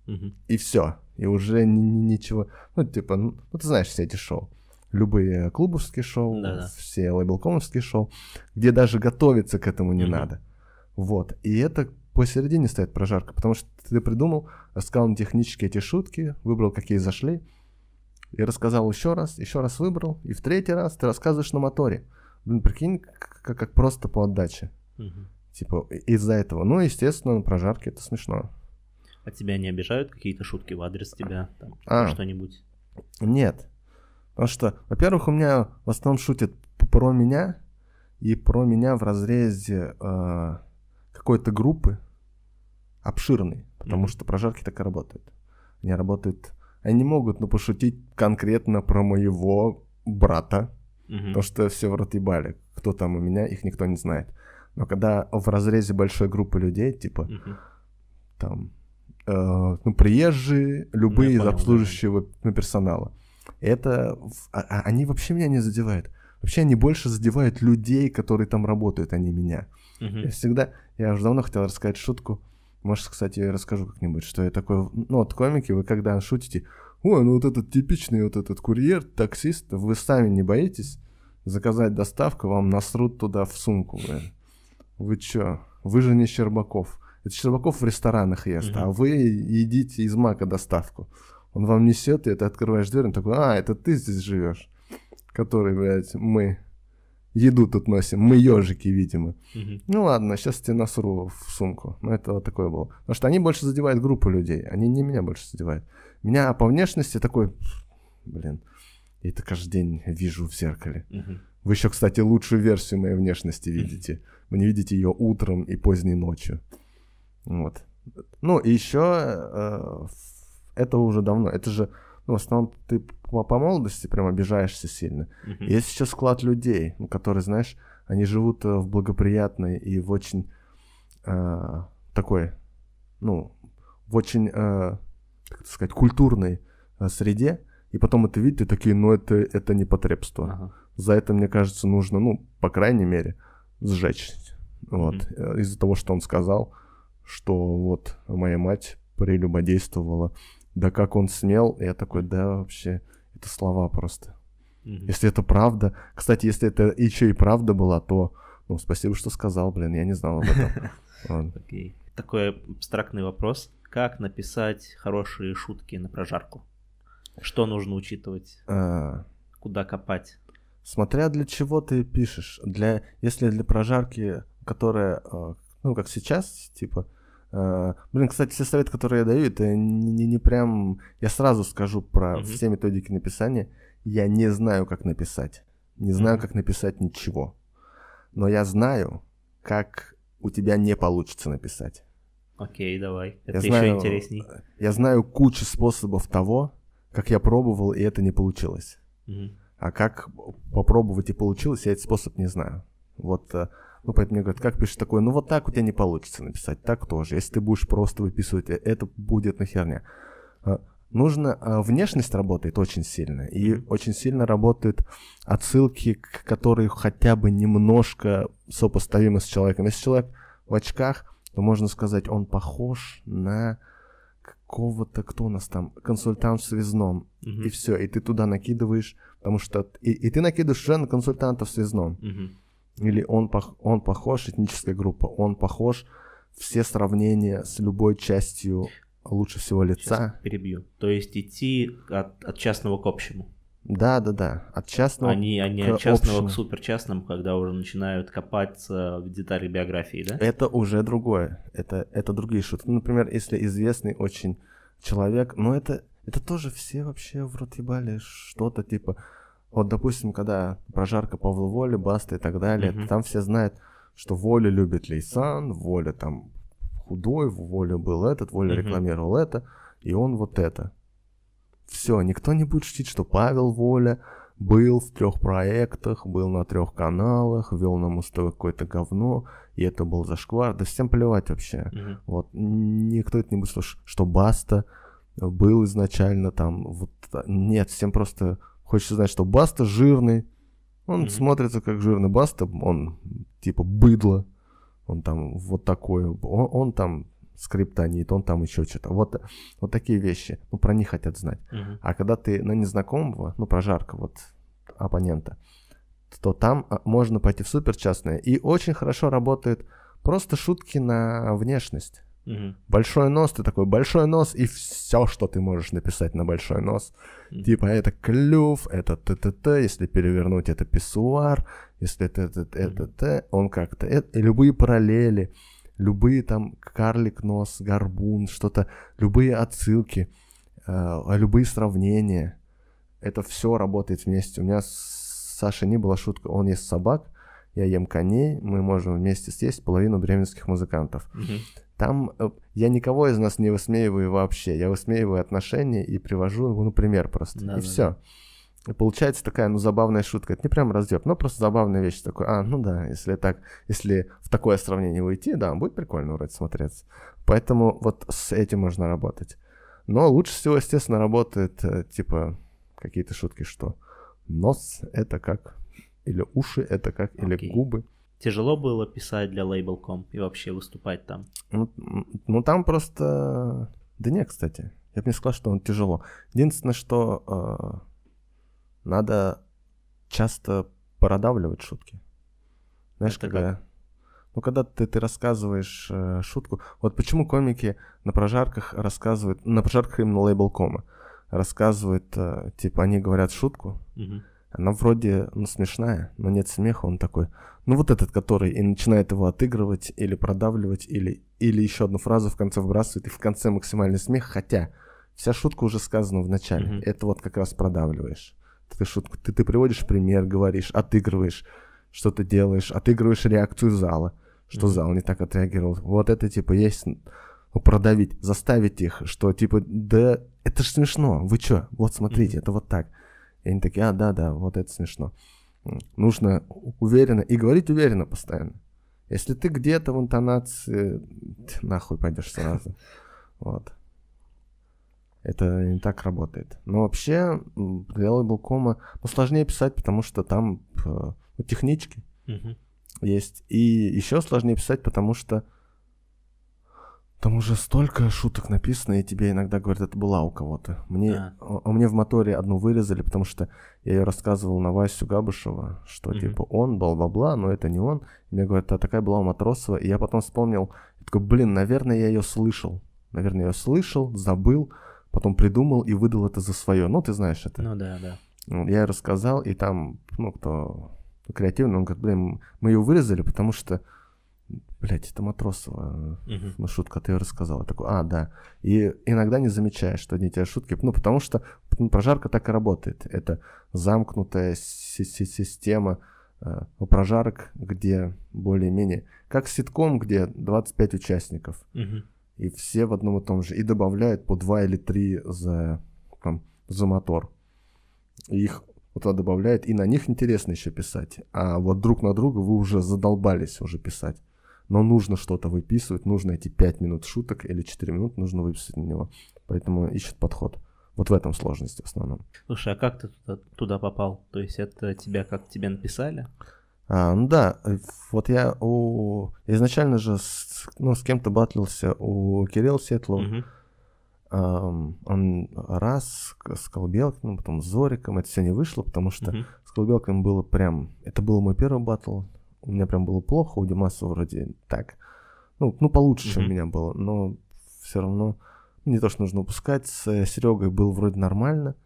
mm-hmm. и все, и уже ни, ни, ничего, ну, типа, ну, ну, ты знаешь все эти шоу, любые клубовские шоу, да, все лейблкомовские шоу, где даже готовиться к этому не mm-hmm. надо. Вот. И это посередине стоит прожарка, потому что ты придумал, рассказал технически эти шутки, выбрал, какие зашли, и рассказал еще раз, еще раз выбрал, и в третий раз ты рассказываешь на моторе. Блин, прикинь, как, как просто по отдаче. Угу. Типа из-за этого. Ну, естественно, на прожарке это смешно. А тебя не обижают какие-то шутки в адрес тебя? Там, а, что-нибудь? Нет. Потому что, во-первых, у меня в основном шутят про меня, и про меня в разрезе э, какой-то группы обширной, потому mm-hmm. что прожарки так и работают. Они работают, они могут, ну, пошутить конкретно про моего брата, mm-hmm. потому что все в рот ебали. Кто там у меня, их никто не знает. Но когда в разрезе большой группы людей, типа, mm-hmm. там, э, ну, приезжие, любые ну, из обслуживающего да. персонала, это, а, а, они вообще меня не задевают. Вообще они больше задевают людей, которые там работают, а не меня. Uh-huh. Я всегда, я уже давно хотел рассказать шутку. Может, кстати, я расскажу как-нибудь, что я такой, ну, вот комики, вы когда шутите, ой, ну вот этот типичный вот этот курьер, таксист, вы сами не боитесь заказать доставку, вам насрут туда в сумку, блин. Вы чё? Вы же не Щербаков. Это Щербаков в ресторанах ест, uh-huh. а вы едите из Мака доставку. Он вам несет, и ты открываешь дверь, он такой, а, это ты здесь живешь, который, блядь, мы еду тут носим. Мы ежики, видимо. Угу. Ну ладно, сейчас тебе насру в сумку. Ну, это вот такое было. Потому что они больше задевают группу людей. Они не меня больше задевают. Меня по внешности такой... Блин, я это каждый день вижу в зеркале. Угу. Вы еще, кстати, лучшую версию моей внешности видите. Вы не видите ее утром и поздней ночью. Вот. Ну, и еще э, это уже давно. Это же ну, в основном ты по, по молодости прям обижаешься сильно. Uh-huh. Есть еще склад людей, ну, которые, знаешь, они живут э, в благоприятной и в очень э, такой, ну, в очень, э, как сказать, культурной э, среде, и потом это видят и такие, ну, это, это не потребство. Uh-huh. За это, мне кажется, нужно, ну, по крайней мере, сжечь. Вот. Uh-huh. Из-за того, что он сказал, что вот моя мать прелюбодействовала да как он смел, я такой, да вообще, это слова просто. Mm-hmm. Если это правда, кстати, если это еще и правда была, то, ну, спасибо, что сказал, блин, я не знал об этом. Okay. Такой абстрактный вопрос. Как написать хорошие шутки на прожарку? Что нужно учитывать? А... Куда копать? Смотря для чего ты пишешь. Для, если для прожарки, которая, э, ну, как сейчас, типа, блин, кстати, все советы, которые я даю, это не, не, не прям... Я сразу скажу про mm-hmm. все методики написания. Я не знаю, как написать. Не знаю, mm-hmm. как написать ничего. Но я знаю, как у тебя не получится написать. Окей, okay, давай. Это я еще знаю, интересней. Я знаю кучу способов того, как я пробовал, и это не получилось. Mm-hmm. А как попробовать и получилось, я этот способ не знаю. Вот э, ну, поэтому мне говорят, как пишешь такое? Ну, вот так у тебя не получится написать, так тоже. Если ты будешь просто выписывать, э, это будет на херня. А, нужно, а, внешность работает очень сильно, и очень сильно работают отсылки, которые хотя бы немножко сопоставимы с человеком. Если человек в очках, то можно сказать, он похож на какого-то, кто у нас там, консультант в связном, uh-huh. и все, и ты туда накидываешь, потому что, и, и ты накидываешь уже на консультанта в связном. Uh-huh. Или он, он похож, этническая группа, он похож, все сравнения с любой частью лучше всего лица. Сейчас перебью. То есть идти от, от частного к общему. Да, да, да. От частного. Они, они к от частного общему. к суперчастному, когда уже начинают копаться в детали биографии, да? Это уже другое. Это, это другие шутки. Ну, например, если известный очень человек, но это, это тоже все вообще в рот ебали что-то типа... Вот, допустим, когда прожарка Павла Воли, Баста и так далее, Мгм. там все знают, что Воля любит Лейсан, Воля там худой, Воля был этот, Воля Мгм. рекламировал это, и он вот это. Все, никто не будет шутить, что Павел Воля был в трех проектах, был на трех каналах, вел на Муз-ТВ какое-то говно, и это был зашквар. Да всем плевать вообще. Мгм. Вот, никто это не будет слушать, что Баста был изначально там, вот, та- нет, всем просто хочется знать, что Баста жирный, он Мгм. смотрится как жирный Баста, он типа быдло, он там вот такой, он, он там скриптонит, он там еще что-то, вот, вот такие вещи, ну, про них хотят знать. Мгм. А когда ты на незнакомого, ну, прожарка вот оппонента, то там а, можно пойти в супер частное. И очень хорошо работают просто шутки на внешность. Мгм. Большой нос, ты такой большой нос, и все, что ты можешь написать на большой нос. Мгм. Типа это клюв, это ТТТ, если перевернуть, это писсуар, если это это, это, т, он как-то, э- и любые параллели, любые там карлик нос, горбун, что-то, любые отсылки, э, любые сравнения, это все работает вместе. У меня с Сашей не было шутка, он ест собак, я ем коней, мы можем вместе съесть половину бременских музыкантов. Мгм. Там э, я никого из нас не высмеиваю вообще. Я высмеиваю отношения и привожу, ну, пример просто. Да, и да, все. И получается такая, ну, забавная шутка. Это не прям раздеп, но просто забавная вещь. Такой, а, ну да, если так, если в такое сравнение уйти, да, будет прикольно вроде смотреться. Поэтому вот с этим можно работать. Но лучше всего, естественно, работает, э, типа, какие-то шутки, что нос — это как, или уши — это как, или Окей. губы. Тяжело было писать для Label.com и вообще выступать там. Ну, ну там просто... Да нет, кстати. Я бы не сказал, что он тяжело. Единственное, что э, надо часто продавливать шутки. Знаешь, Это когда... Ну, когда ты, ты рассказываешь э, шутку... Вот почему комики на прожарках рассказывают... На прожарках именно лейбл.кома рассказывают, э, типа, они говорят шутку, Мгм. Она вроде, ну, смешная, но нет смеха, он такой, ну, вот этот, который и начинает его отыгрывать или продавливать, или, или еще одну фразу в конце вбрасывает, и в конце максимальный смех, хотя вся шутка уже сказана в начале, Мгм. это вот как раз продавливаешь. Ты шутку, ты, ты приводишь пример, говоришь, отыгрываешь, что ты делаешь, отыгрываешь реакцию зала, что Мгм. зал не так отреагировал. Вот это, типа, есть ну, продавить, заставить их, что, типа, да, это же смешно, вы чё, вот смотрите, это вот так. И они такие, а, да-да, вот это смешно. Нужно уверенно, и говорить уверенно постоянно. Если ты где-то в интонации, ты нахуй пойдешь сразу. Вот. Это не так работает. Но вообще, для лейблкома ну, сложнее писать, потому что там э, ну, технички Мгм. есть. И еще сложнее писать, потому что там уже столько шуток написано, и тебе иногда говорят, это была у кого-то. Мне, А. мне в моторе одну вырезали, потому что я ее рассказывал на Васю Габышева, что Мгм. типа он, бла-бла-бла, но это не он. И мне говорят, а такая была у Матросова. И я потом вспомнил, я такой, блин, наверное, я ее слышал. Наверное, я ее слышал, забыл, потом придумал и выдал это за свое. Ну, ты знаешь это. Ну да, да. Я ей рассказал, и там, ну, кто креативный, он говорит, блин, мы ее вырезали, потому что, блядь, это Матросова, Мгм. ну, шутка, ты ее рассказал. Я такой, а, да. И иногда не замечаешь, что одни и те же шутки, ну, потому что ну, прожарка так и работает. Это замкнутая си- си- система э, у прожарок, где более-менее, как ситком, где 25 участников, Мгм. и все в одном и том же, и добавляют по два или три за, там, за мотор. И их вот туда добавляет, и на них интересно еще писать. А вот друг на друга вы уже задолбались уже писать. Но нужно что-то выписывать, нужно эти 5 минут шуток или 4 минуты нужно выписать на него. Поэтому ищут подход. Вот в этом сложность в основном. Слушай, а как ты туда, туда попал? То есть это тебя как тебе написали? А, ну да, э, вот я у... изначально же с, ну, с кем-то батлился у Кирилла Сетлова. Мгм. Ам, он раз с Колбелкиным, потом с Зориком. Это все не вышло, потому что Мгм. с Колбелкиным было прям... Это был мой первый батл. У меня прям было плохо, у Димаса вроде так. Ну, ну получше, чем у меня было, но все равно не то, что нужно упускать. С Серегой был вроде нормально,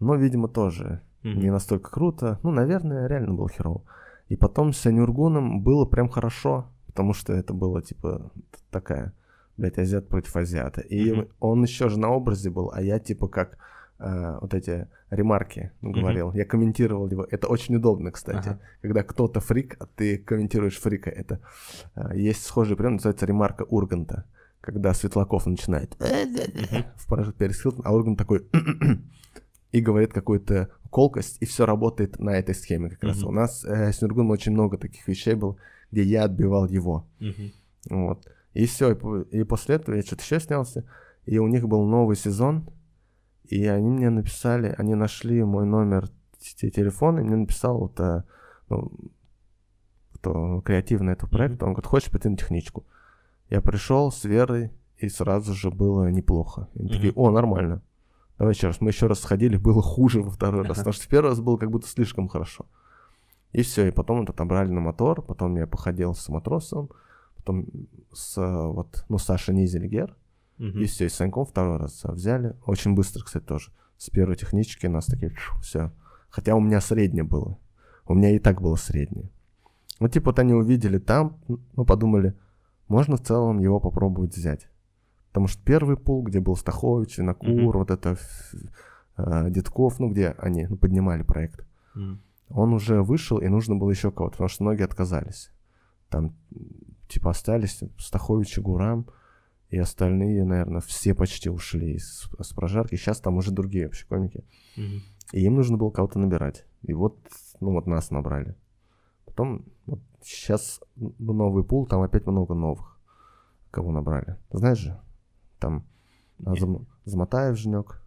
но, видимо, тоже mm-hmm. не настолько круто. Ну, наверное, реально был херово. И потом с Анюргуном было прям хорошо, потому что это было, типа, такая, блядь, азиат против азиата. И mm-hmm. он еще же на образе был, а я, типа, как э, вот эти ремарки говорил. Mm-hmm. Я комментировал его. Это очень удобно, кстати. Uh-huh. Когда кто-то фрик, а ты комментируешь фрика. Это э, есть схожий прием, называется ремарка Урганта. Когда Светлаков начинает mm-hmm. в Перес а Ургант такой и говорит какую-то колкость, и все работает на этой схеме как mm-hmm. раз. У нас э, с Нургуном очень много таких вещей было, где я отбивал его. Mm-hmm. Вот. И все, и, и после этого я что-то еще снялся, и у них был новый сезон, и они мне написали, они нашли мой номер телефона, и мне написал вот, а, ну, кто креативный этого проекта, mm-hmm. он говорит, хочешь пойти на техничку? Я пришел с Верой, и сразу же было неплохо. И они mm-hmm. такие, о, нормально. Давай еще раз. Мы еще раз сходили, было хуже во второй раз, потому что в первый раз было как будто слишком хорошо. И все, и потом это отобрали на мотор, потом я походил с матросом, потом с вот, ну, Саша Низельгер, Угу. И все, и с Саньком второй раз взяли. Очень быстро, кстати, тоже. С первой технички нас такие, все. Хотя у меня среднее было. У меня и так было среднее. Ну, типа, вот они увидели там, ну, подумали, можно в целом его попробовать взять. Потому что первый пул, где был Стахович, Винокур, mm вот это э, Дедков, ну, где они ну, поднимали проект, mm он уже вышел, и нужно было еще кого-то, потому что многие отказались. Там, типа, остались Стахович и Гурам, и остальные, наверное, все почти ушли из, с прожарки. Сейчас там уже другие вообще комики. Mm-hmm. И им нужно было кого-то набирать. И вот, ну вот нас набрали. Потом, вот сейчас новый пул, там опять много новых. Кого набрали. знаешь же, там Зам, Замотаев Жнек.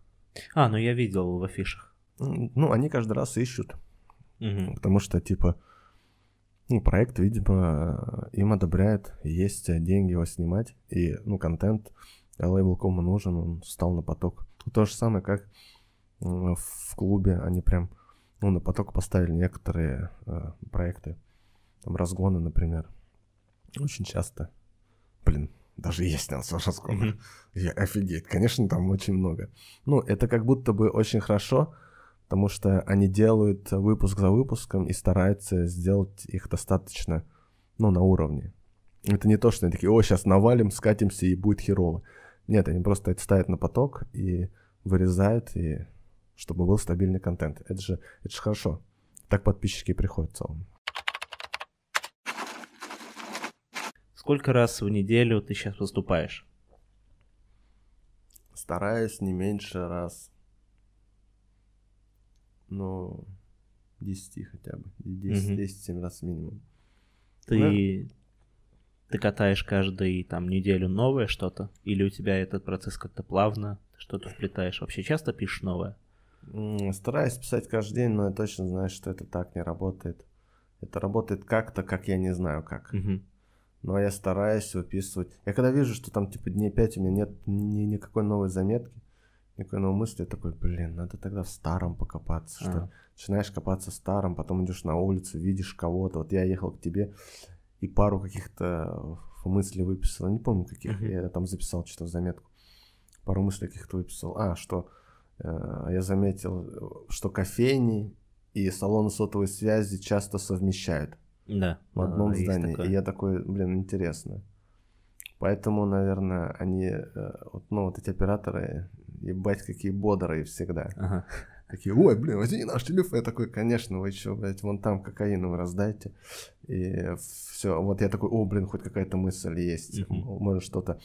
А, ну я видел в афишах. Ну, они каждый раз ищут. Угу. Потому что, типа, ну, проект, видимо, им одобряет, есть деньги его снимать, и, ну, контент лейбл кому нужен, он встал на поток. То же самое, как в клубе, они прям, ну, на поток поставили некоторые э, проекты, там, разгоны, например, очень часто, блин, даже снялся в разгонах, mm-hmm. я офигеть, конечно, там очень много. Ну, это как будто бы очень хорошо, потому что они делают выпуск за выпуском и стараются сделать их достаточно, ну, на уровне. Это не то, что они такие, о, сейчас навалим, скатимся и будет херово. Нет, они просто это ставят на поток и вырезают, и чтобы был стабильный контент. Это же, это же хорошо. Так подписчики приходят в целом. Сколько раз в неделю ты сейчас выступаешь? Стараюсь не меньше раз ну, 10 хотя бы. 10-7 угу. раз минимум. Ты, да? ты катаешь каждую там неделю новое что-то? Или у тебя этот процесс как-то плавно, что-то вплетаешь? Вообще часто пишешь новое? Стараюсь писать каждый день, но я точно знаю, что это так не работает. Это работает как-то, как я не знаю как. Угу. Но я стараюсь выписывать. Я когда вижу, что там типа дней 5 у меня нет ни, никакой новой заметки, никакой новой мысли, я такой, блин, надо тогда в старом покопаться, что а. начинаешь копаться в старом, потом идешь на улицу, видишь кого-то, вот я ехал к тебе и пару каких-то мыслей выписал, не помню каких, uh-huh. я там записал что-то в заметку, пару мыслей каких-то выписал, а, что э, я заметил, что кофейни и салоны сотовой связи часто совмещают. Да. В одном а, здании. И я такой, блин, интересно. Поэтому, наверное, они, э, вот, ну, вот эти операторы, ебать, какие бодрые всегда. Ага. Такие, ой, блин, возьми наш телефон. Я такой, конечно, вы что, блядь, вон там кокаин вы раздайте. И все, вот я такой, о, блин, хоть какая-то мысль есть, uh-huh. можно что-то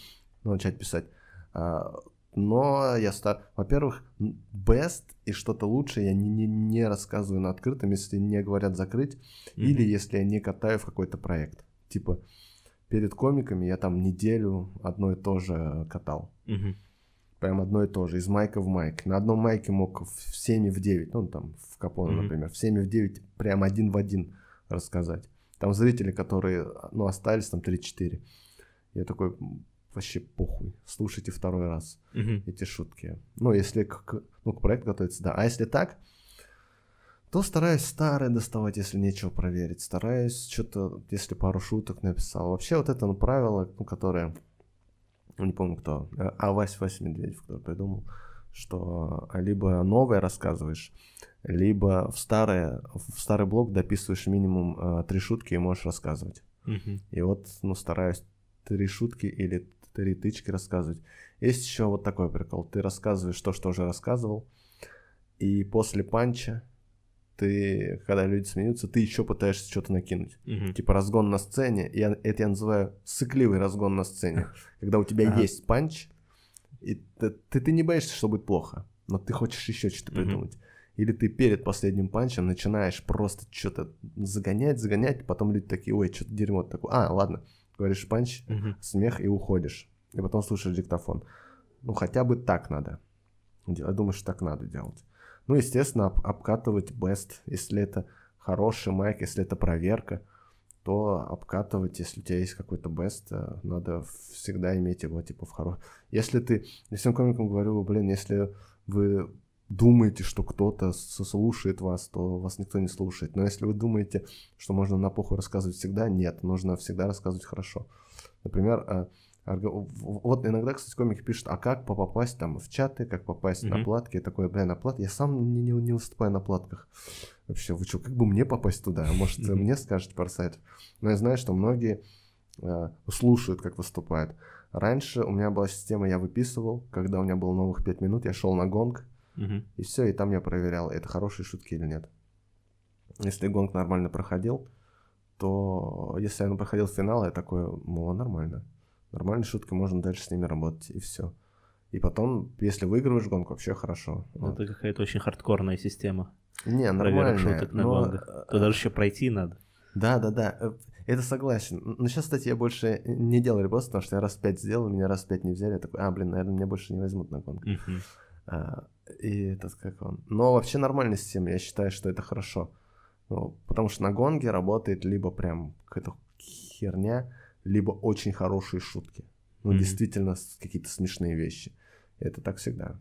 начать писать. А, но я стар... Во-первых, best и что-то лучше я не, не, не рассказываю на открытом, если не говорят закрыть, mm-hmm. или если я не катаю в какой-то проект. Типа, перед комиками я там неделю одно и то же катал. Mm-hmm прям одно и то же, из майка в майк. На одном майке мог в 7 и в 9, ну там в Капоне, mm-hmm. например, в 7 и в 9 прям один в один рассказать. Там зрители, которые, ну, остались там 3-4. Я такой, вообще похуй, слушайте второй раз mm-hmm. эти шутки. Ну, если к, ну, к проекту готовиться, да. А если так, то стараюсь старое доставать, если нечего проверить. Стараюсь что-то, если пару шуток написал. Вообще вот это ну, правило, ну, которое ну, не помню кто, а, а Вась Вася Медведев, кто придумал, что либо новое рассказываешь, либо в, старое, в старый блог дописываешь минимум э, три шутки и можешь рассказывать. Мгм. И вот, ну, стараюсь три шутки или три тычки рассказывать. Есть еще вот такой прикол. Ты рассказываешь то, что уже рассказывал, и после панча ты, когда люди смеются, ты еще пытаешься что-то накинуть. Мгм. Типа разгон на сцене. Я, это я называю сыкливый разгон на сцене. Когда у тебя Ага. есть панч, и ты, ты, ты не боишься, что будет плохо, но ты хочешь еще что-то придумать. Или ты перед последним панчем начинаешь просто что-то загонять, загонять, потом люди такие, ой, что-то дерьмо такое. А, ладно, говоришь панч, смех и уходишь. И потом слушаешь диктофон. Ну, хотя бы так надо. Я думаю, что так надо делать. Ну, естественно, об- обкатывать best. Если это хороший майк, если это проверка, то обкатывать, если у тебя есть какой-то best, э, надо всегда иметь его, типа, в хоро... Если ты... Я всем комикам говорю, блин, если вы думаете, что кто-то слушает вас, то вас никто не слушает. Но если вы думаете, что можно на похуй рассказывать всегда, нет, нужно всегда рассказывать хорошо. Например, э, вот иногда, кстати, комики пишут, а как по- попасть там в чаты, как попасть на Мгм. платки. Я такой, бля, на платки. Я сам не, не, не выступаю на платках. Вообще, вы что, как бы мне попасть туда? А Может, мне скажете пару сайтов? Но я знаю, что многие э, слушают, как выступают. Раньше у меня была система, я выписывал, когда у меня было новых 5 минут, я шел на гонг, и все, и там я проверял, это хорошие шутки или нет. Если гонг нормально проходил, то если я проходил финал, я такой, ну, нормально. Нормальные шутки, можно дальше с ними работать, и все. И потом, если выигрываешь гонку, вообще хорошо. Ну, Вот. Это какая-то очень хардкорная система. Не, нормально. шуток на гонгах. Туда даже еще пройти надо. Да, да, да. э, Это согласен. Но сейчас, кстати, я больше не делал репост, потому что я раз пять сделал, меня раз пять не взяли. Я такой, а, блин, наверное, меня больше не возьмут на гонку. А, и этот как он. Но вообще нормальная система, я считаю, что это хорошо. Ну, потому что на гонге работает либо прям какая-то херня, либо очень хорошие шутки. Ну, Мгм. действительно, какие-то смешные вещи. Это так всегда.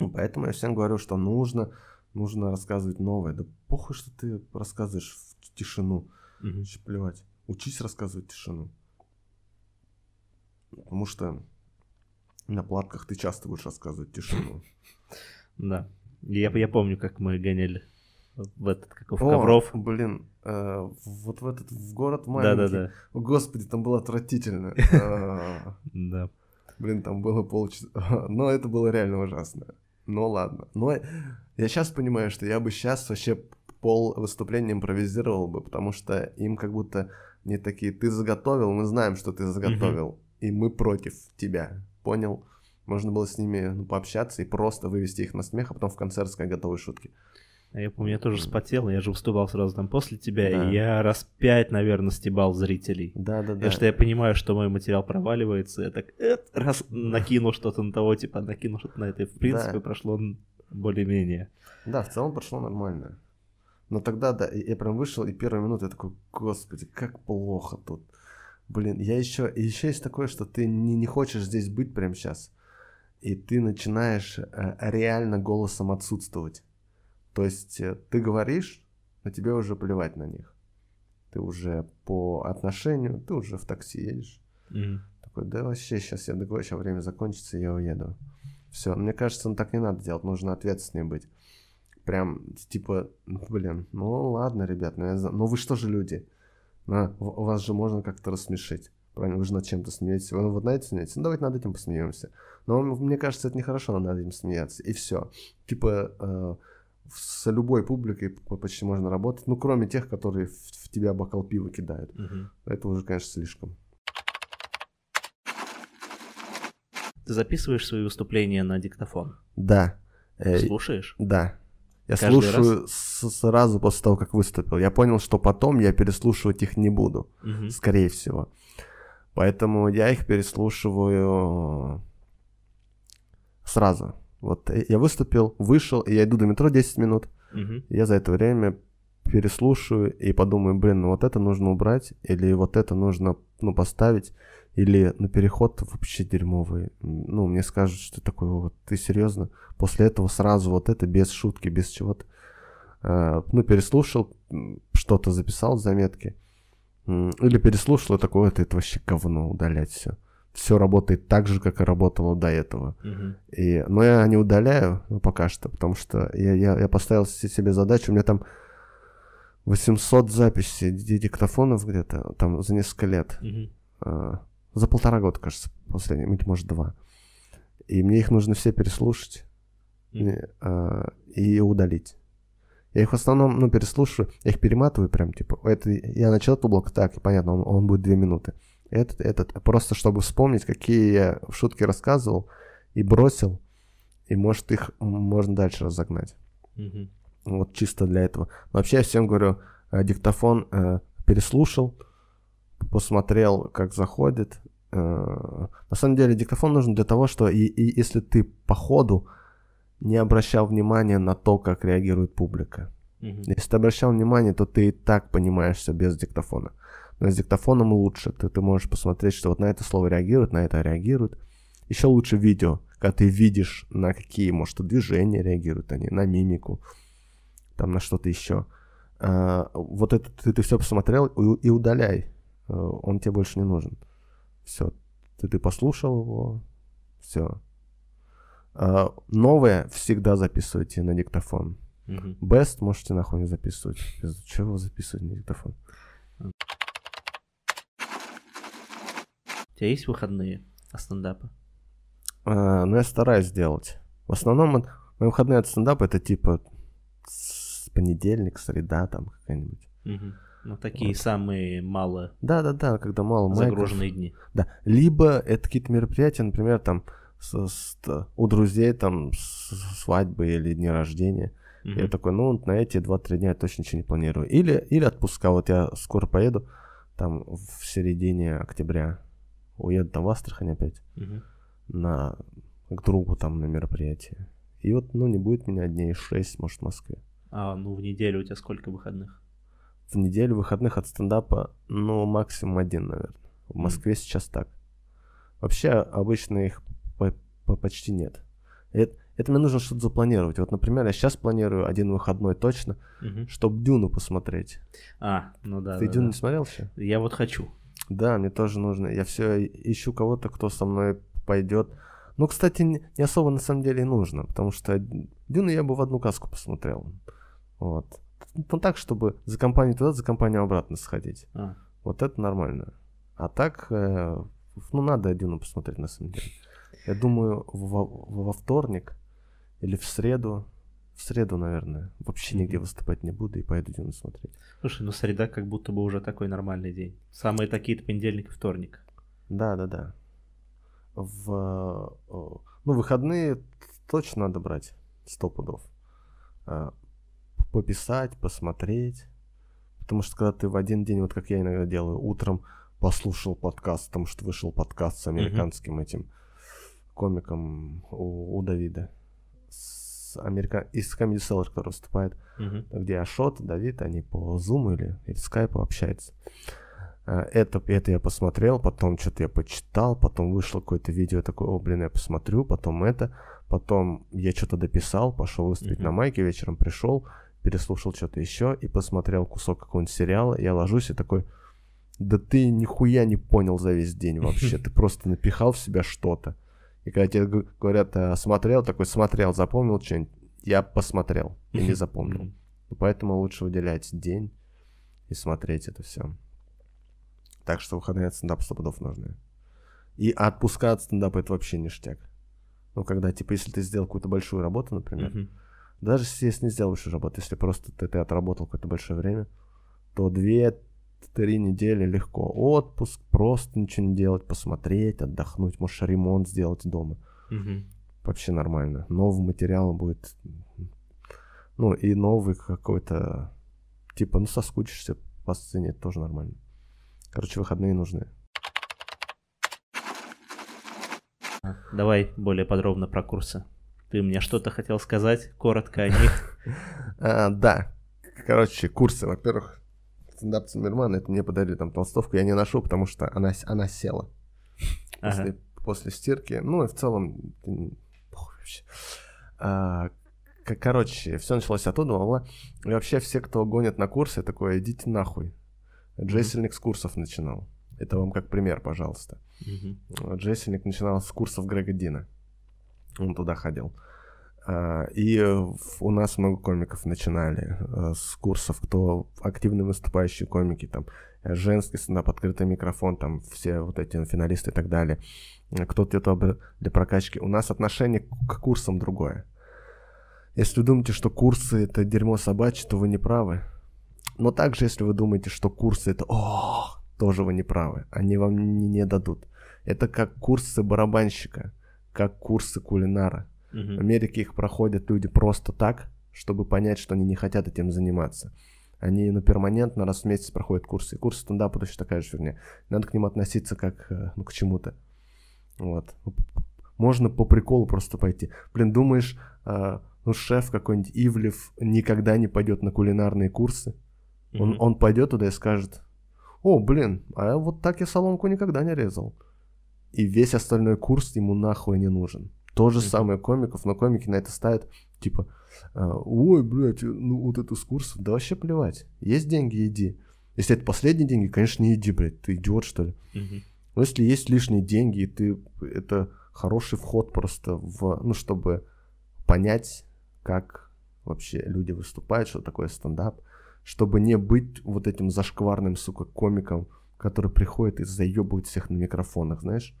Ну, Поэтому я всем говорю, что нужно, нужно рассказывать новое. Да похуй, что ты рассказываешь в тишину. Вообще плевать. Учись рассказывать тишину. Потому что на платках ты часто будешь рассказывать тишину. Да. Я, я помню, как мы гоняли в этот, как в О, Ковров. Блин, э, вот в этот в город маленький. Да-да-да. Господи, там было отвратительно. А, Да. Блин, там было полчаса. Но это было реально ужасно. Ну ладно. Но я сейчас понимаю, что я бы сейчас вообще пол выступления импровизировал бы, потому что им как будто не такие, ты заготовил, мы знаем, что ты заготовил, и мы против тебя. Понял? Можно было с ними ну, пообщаться и просто вывести их на смех, а потом в конце рассказать готовые шутки. А Я помню, я тоже спотел, я же выступал сразу там после тебя, Да. и я раз пять, наверное, стебал зрителей. Да-да-да. Потому что я понимаю, что мой материал проваливается, я так «Эт», раз накинул что-то на того, типа накинул что-то на это, и в принципе Да. прошло более-менее. Да, в целом прошло нормально. Но тогда, да, я прям вышел, и первую минуту я такой, господи, как плохо тут. Блин, я еще, еще есть такое, что ты не, не хочешь здесь быть прямо сейчас. И ты начинаешь э, реально голосом отсутствовать. То есть э, ты говоришь, но тебе уже плевать на них. Ты уже по отношению, ты уже в такси едешь. Мгм. Такой, да вообще, сейчас я договорюсь, сейчас время закончится, я уеду. Все, мне кажется, ну так не надо делать, нужно ответственнее быть. Прям, типа, ну, блин, ну ладно, ребят, ну, я зна- ну вы что же люди? Ну, вас же можно как-то рассмешить. Правильно, вы же над чем-то смеетесь. Вы ну, вот на это смеетесь? Ну давайте над этим посмеемся. Но мне кажется, это нехорошо надо над этим смеяться. И все. Типа, э, с любой публикой почти можно работать, ну кроме тех, которые в, в тебя бокал пива кидают. Мгм. Это уже, конечно, слишком. Ты записываешь свои выступления на диктофон? Да. Э, Слушаешь? Да. Я Каждый слушаю с- сразу после того, как выступил. Я понял, что потом я переслушивать их не буду, Мгм. скорее всего. Поэтому я их переслушиваю сразу. Вот э, я выступил, вышел, и я иду до метро 10 минут. Мгм. Я за это время переслушаю и подумаю, блин, ну вот это нужно убрать, или вот это нужно, ну, поставить, или на переход вообще дерьмовый. Ну, мне скажут, что такое, вот, ты серьезно? После этого сразу вот это, без шутки, без чего-то. Э, ну, переслушал, что-то записал в заметки. М, Или переслушал, и такое, это, это вообще говно, удалять все. Все работает так же, как и работало до этого. Мгм. И, но я не удаляю, ну, пока что, потому что я, я, я поставил се- себе задачу, у меня там 800 записей ди- диктофонов где-то, там за несколько лет. Мгм. А, за полтора года, кажется, последний, или может два. И мне их нужно все переслушать Мгм. и, а, и удалить. Я их в основном, ну, переслушиваю, я их перематываю прям, типа, это, я начал этот блок, так, и понятно, он, он будет две минуты. Этот, этот, просто чтобы вспомнить, какие я шутки рассказывал и бросил, и может их можно дальше разогнать. Мгм. Вот чисто для этого. Но вообще я всем говорю, э, диктофон э, переслушал, посмотрел, как заходит. Э, на самом деле диктофон нужен для того, что и, и если ты по ходу не обращал внимания на то, как реагирует публика. Мгм. Если ты обращал внимание, то ты и так понимаешь все без диктофона. Но с диктофоном лучше. Ты, ты можешь посмотреть, что вот на это слово реагирует, на это реагирует. Еще лучше видео, когда ты видишь, на какие, может, движения реагируют они, на мимику, там на что-то еще. А, вот это ты, ты все посмотрел и, и удаляй. А, Он тебе больше не нужен. Все. Ты, ты послушал его, все. новое всегда записывайте на диктофон. Мгм. Best можете нахуй не записывать. Чего записывать на диктофон? У тебя есть выходные от стендапа? А, ну, я стараюсь делать. В основном мои выходные от стендапа это типа понедельник, среда там какая-нибудь. Мгм. Ну, такие Вот. самые мало Да-да-да, когда мало майков. загруженные дни. Да. Либо это какие-то мероприятия, например, там с- с- у друзей там с- свадьбы или дни рождения. Мгм. Я такой, ну, на эти 2-3 дня я точно ничего не планирую. Или, или отпуска. Вот я скоро поеду, там в середине октября. Уеду там в Астрахань опять. Мгм. на к другу там на мероприятие. И вот, ну, не будет меня дней 6, может, в Москве. А, ну, в неделю у тебя сколько выходных? В неделю выходных от стендапа, ну, максимум один, наверное. В Москве сейчас так. Вообще, обычно их по- по- почти нет. Это, это мне нужно что-то запланировать. Вот, например, я сейчас планирую один выходной точно, Мгм. чтобы Дюну посмотреть. А, ну да. Ты да, Дюну да. не смотрел еще? Я вот хочу. Да, мне тоже нужно. Я все ищу кого-то, кто со мной пойдет. Ну, кстати, не особо на самом деле и нужно, потому что Дюну я бы в одну каску посмотрел. Вот. Ну, так, чтобы за компанию туда, за компанию обратно сходить. А, Вот это нормально. А так, э, ну, надо Дюну посмотреть, на самом деле. Я думаю, во, во вторник или в среду, в среду, наверное, вообще нигде Мгм. выступать не буду и поеду Дюну смотреть. Слушай, ну среда как будто бы уже такой нормальный день. Самые такие-то понедельник и вторник. Да, да, да. В, э, ну, выходные точно надо брать, сто пудов. А, Пописать, посмотреть. Потому что когда ты в один день, вот как я иногда делаю, утром послушал подкаст, потому что вышел подкаст с американским этим комиком у, у Давида. Америка... Из Comedy Cellar, который выступает Мгм. где Ашот, Давид, они по Zoom или, или Skype общаются. А, Это, это я посмотрел, потом что-то я почитал, потом вышло какое-то видео, я такой, о, блин, я посмотрю, потом это, потом я что-то дописал, пошел выступить Мгм. на майке, вечером пришел, переслушал что-то еще и посмотрел кусок какого-нибудь сериала, я ложусь и такой, да ты нихуя не понял за весь день вообще, ты просто напихал в себя что-то. И когда тебе говорят, «А, смотрел, такой смотрел, запомнил что-нибудь, я посмотрел и не запомнил. Поэтому лучше выделять день и смотреть это все. Так что выходные от стендапа сто пудов нужны. И отпуска от стендапа это вообще ништяк. Ну, когда, типа, если ты сделал какую-то большую работу, например, даже если не сделал большую работу, если просто ты, ты отработал какое-то большое время, то две-три недели легко. Отпуск, просто ничего не делать, посмотреть, отдохнуть, можешь ремонт сделать дома Мгм. вообще нормально. Новый материал будет, ну, и новый какой-то, типа, ну, соскучишься по сцене, это тоже нормально. Короче, выходные нужны. Давай более подробно про курсы. Ты мне что-то хотел сказать, коротко о них. А, да, короче, курсы, во-первых, стендап Циммермана, это мне подарили там толстовку, я не ношу, потому что она, она села Ага. после, после стирки. Ну, и в целом, похуй вообще. А, короче, все началось оттуда, бла-бла. И вообще все, кто гонит на курсы, такое, идите нахуй. Джейсельник с курсов начинал. Это вам как пример, пожалуйста. Мгм. Джессиник начинал с курсов Грега Дина. Он туда ходил. А, И э, в- у нас много комиков начинали э, с курсов, кто активные выступающие комики, там, э, женский стендап, открытый микрофон, там, все вот эти финалисты и так далее. Э, Кто-то это для прокачки. У нас отношение к курсам другое. Если вы думаете, что курсы это дерьмо собачье, то вы не правы. Но также, если вы думаете, что курсы это о, тоже вы не правы. Они вам не, не дадут. Это как курсы барабанщика, как курсы кулинара. В Мгм. Америке их проходят люди просто так, чтобы понять, что они не хотят этим заниматься. Они ну, перманентно раз в месяц проходят курсы. И курсы стендапа точно такая же фигня. Надо к ним относиться как э, ну, к чему-то. Вот. Можно по приколу просто пойти. Блин, думаешь, э, ну шеф какой-нибудь Ивлев никогда не пойдет на кулинарные курсы? Он, Мгм. он пойдет туда и скажет, о, блин, а вот так я соломку никогда не резал. И весь остальной курс ему нахуй не нужен. То же самое комиков, но комики на это ставят, типа, а, ой, блядь, ну вот это с курсов, да вообще плевать. Есть деньги, иди. Если это последние деньги, конечно, не иди, блядь, ты идиот, что ли. Мгм. Но если есть лишние деньги, и ты, это хороший вход просто в, ну, чтобы понять, как вообще люди выступают, что такое стендап, чтобы не быть вот этим зашкварным, сука, комиком, который приходит и заебывает всех на микрофонах, знаешь?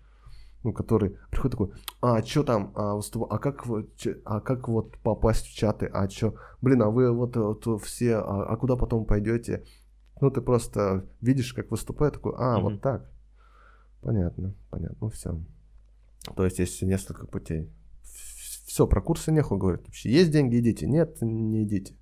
Ну, который приходит такой, а, что там, а, выступ- а как, а как вот попасть в чаты, а что, блин, а вы вот, вот все, а, а куда потом пойдете? Ну, ты просто видишь, как выступает, такой, а, Мгм. вот так. Понятно, понятно, ну все. То есть есть несколько путей. Все, про курсы нехуй говорить. Вообще, есть деньги, идите. Нет, не идите.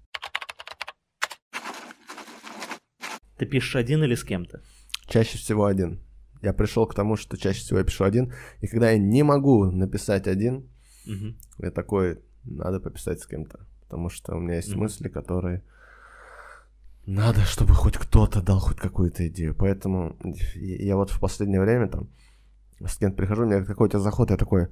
Ты пишешь один или с кем-то? Чаще всего один. Я пришел к тому, что чаще всего я пишу один. И когда я не могу написать один, Мгм. я такой, надо пописать с кем-то. Потому что у меня есть Мгм. мысли, которые надо, чтобы хоть кто-то дал хоть какую-то идею. Поэтому я я вот в последнее время там с кем-то прихожу, у меня какой-то заход, я такой,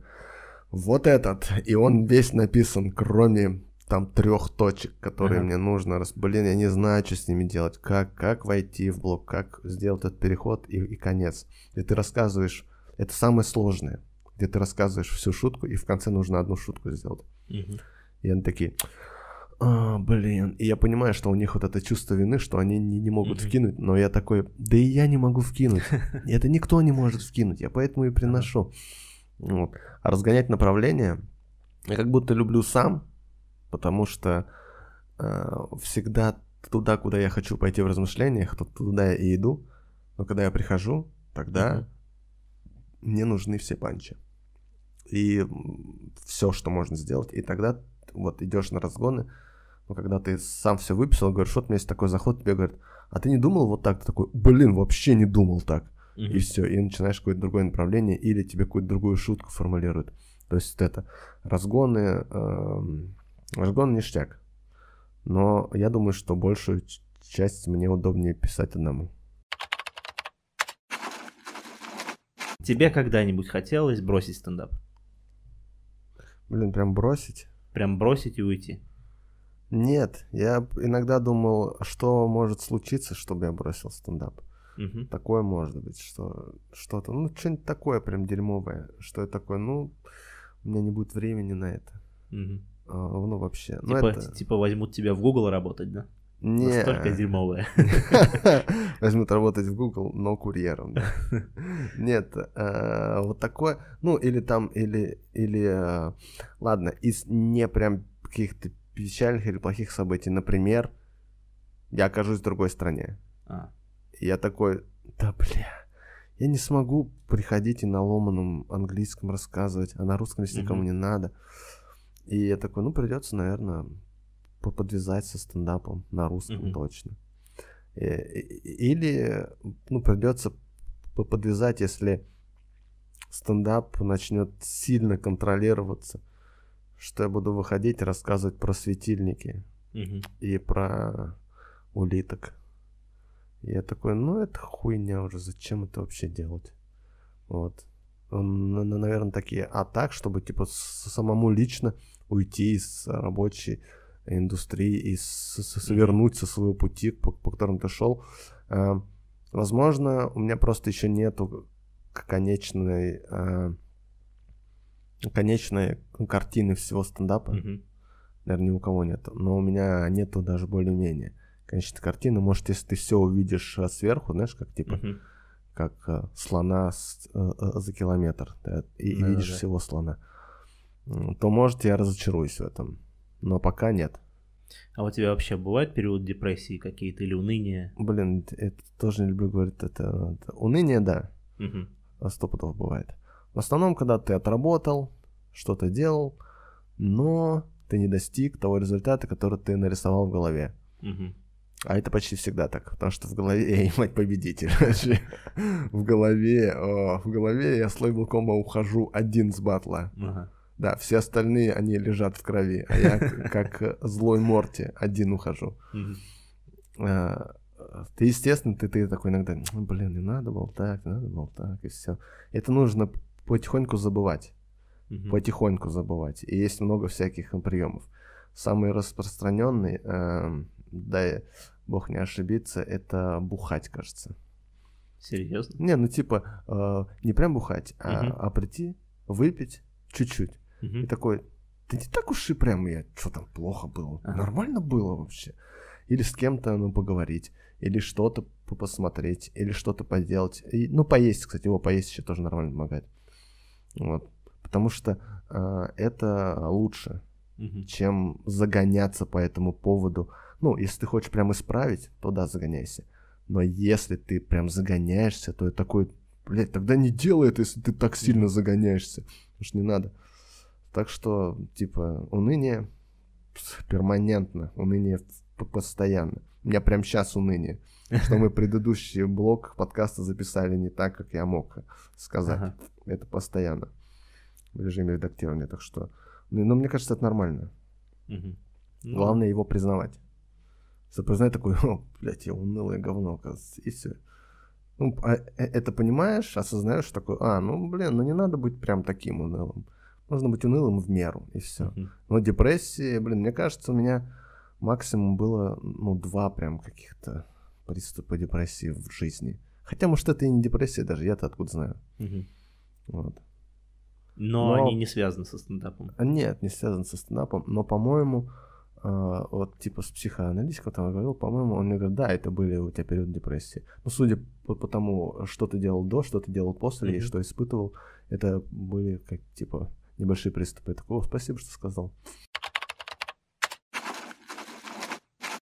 вот этот, и он весь написан, кроме там трех точек, которые Ага. мне нужно. Раз, блин, я не знаю, что с ними делать, как, как войти в блог, как сделать этот переход и, и конец. И ты рассказываешь, это самое сложное, где ты рассказываешь всю шутку, и в конце нужно одну шутку сделать. Мгм. И они такие, а, блин. И я понимаю, что у них вот это чувство вины, что они не, не могут Мгм. вкинуть, но я такой, да и я не могу вкинуть. Это никто не может вкинуть, я поэтому и приношу. Вот. А разгонять направление я как будто люблю сам, потому что э, всегда туда, куда я хочу пойти в размышлениях, то туда я и иду. Но когда я прихожу, тогда мне нужны все панчи. И все, что можно сделать. И тогда вот идешь на разгоны, но когда ты сам все выписал, говоришь, вот у меня есть такой заход, тебе говорят, а ты не думал вот так? Ты такой, блин, вообще не думал так. Мгм. И все, и начинаешь какое-то другое направление, или тебе какую-то другую шутку формулируют. То есть это разгоны, эм, разгон ништяк. Но я думаю, что большую часть мне удобнее писать одному. Тебе когда-нибудь хотелось бросить стендап? Блин, прям бросить? Прям бросить и уйти? Нет, я иногда думал, что может случиться, чтобы я бросил стендап. Мгм. Такое может быть, что что-то, ну, что-нибудь такое прям дерьмовое. Что я такое, ну, у меня не будет времени на это. Мгм. А, ну, вообще. Ну, Типа, это... типа возьмут тебя в Google работать, да? Не. Настолько дерьмовое. Возьмут работать в Google, но курьером. да. Нет, э, вот такое, ну или там, или, или, э, ладно, из не прям каких-то печальных или плохих событий, например, я окажусь в другой стране. А, я такой, да бля, я не смогу приходить и на ломаном английском рассказывать, а на русском если никому не надо. И я такой, ну придется, наверное, подвязать со стендапом на русском Мгм. точно. Э, Или, ну, придется подвязать, если стендап начнет сильно контролироваться, что я буду выходить и рассказывать про светильники мгм. и про улиток. Я такой, ну это хуйня уже, зачем это вообще делать? Вот. наверное, такие. А так, чтобы типа самому лично уйти из рабочей индустрии и свернуть со своего пути, по, по которому ты шел. э, Возможно, у меня просто еще нету конечной, э, конечной картины всего стендапа. Мгм. Наверное, ни у кого нет. Но у меня нету даже более-менее конечной картины. Может, если ты все увидишь э, сверху, знаешь, как типа, Мгм. как э, слона с- э, э, за километр, да, и, Да-да-да. видишь всего слона, то, может, я разочаруюсь в этом. Но пока нет. А у тебя вообще бывают периоды депрессии какие-то или уныния? Блин, это тоже не люблю говорить. Это, это уныние, да, Мгм. сто пудов бывает. В основном, когда ты отработал, что-то делал, но ты не достиг того результата, который ты нарисовал в голове. Мгм. А это почти всегда так, потому что в голове я, мать, победитель. в голове, о, в голове я с лейблкома ухожу один с батла. Ага. Да, все остальные, они лежат в крови, а я как э, злой Морти один ухожу. А, Ты, естественно, ты, ты такой иногда, «Ну, блин, не надо было так, не надо было так, и все. Это нужно потихоньку забывать, Мгм. потихоньку забывать. И есть много всяких приемов. Самый распространенный, эм, дай бог не ошибиться, это бухать, кажется. Серьезно? Не, ну типа, э, не прям бухать, а, а прийти, выпить чуть-чуть. Мгм. И такой, да не так уж и прям я, что там плохо было, Ага. нормально было вообще. Или с кем-то, ну, поговорить, или что-то по- посмотреть, или что-то поделать. И, ну, поесть, кстати, его поесть еще тоже нормально помогает. Вот. Потому что э, это лучше, Мгм. чем загоняться по этому поводу. Ну, если ты хочешь прям исправить, то да, загоняйся. Но если ты прям загоняешься, то такой, блядь, тогда не делай это, если ты так сильно загоняешься. Потому что не надо. Так что, типа, уныние перманентно, уныние постоянно. У меня прям сейчас уныние. Что мы предыдущий блок подкаста записали не так, как я мог сказать. Ага. Это постоянно в режиме редактирования. Так что, ну, ну, мне кажется, это нормально. Мгм. Ну, Главное его признавать. Если признать такой, о, блядь, я унылое говно, оказывается, и все. Ну, а э- это понимаешь, осознаешь, такой, а, ну, блин, ну не надо быть прям таким унылым. Можно быть унылым в меру, и все. Мгм. Но депрессии, блин, мне кажется, у меня максимум было, ну, два прям каких-то приступа депрессии в жизни. Хотя, может, это и не депрессия даже, я-то откуда знаю. Мгм. Вот. Но, Но- они не связаны со стендапом. А Нет, не связан со стендапом, но, по-моему, а, вот типа с психоаналитиком там я говорил, по-моему, он мне говорит, да, это были у тебя периоды депрессии. Ну, судя по, по тому, что ты делал до, что ты делал после и Мгм. что испытывал, это были как типа небольшие приступы. Я такой, «О, спасибо, что сказал.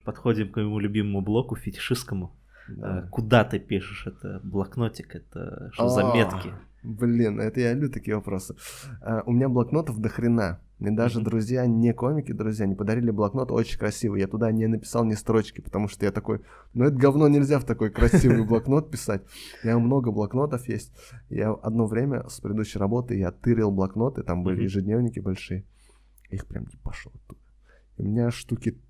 Подходим к моему любимому блоку, фетишистскому. Да. Э, Куда ты пишешь? Это блокнотик, это что заметки? Блин, это я люблю такие вопросы. А, у меня блокнотов до хрена. Мне даже Мгм. друзья, не комики, друзья, не подарили блокнот очень красивый. Я туда не написал ни строчки, потому что я такой, ну это говно нельзя в такой красивый блокнот писать. У меня много блокнотов есть. Я одно время с предыдущей работы я тырил блокноты, там были Мгм. ежедневники большие. Их прям не пошел оттуда. У меня штуки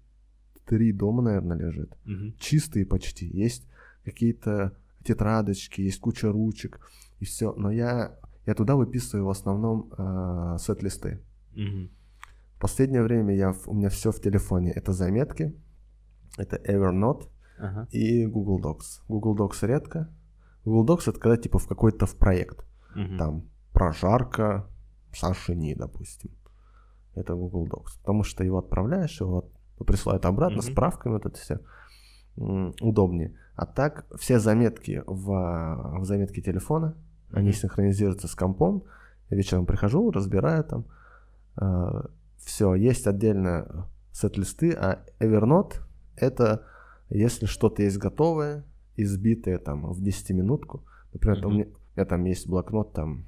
три дома, наверное, лежит Мгм. чистые почти. Есть какие-то тетрадочки, есть куча ручек и все. Но я, я туда выписываю в основном э, сет-листы. В последнее время я, у меня все в телефоне. Это заметки, это Evernote Ага. и Google Docs. Google Docs редко. Google Docs это когда типа в какой-то в проект. Мгм. Там прожарка сашини, допустим. Это Google Docs. Потому что его отправляешь, его присылают обратно, Мгм. справками вот это все. Удобнее. А так, все заметки в, в заметке телефона, они синхронизируются с компом. Я вечером прихожу, разбираю там. Все, есть отдельно сет-листы, а Evernote это если что-то есть готовое, избитое там в 10-минутку. Например, там у, меня, у меня там есть блокнот, там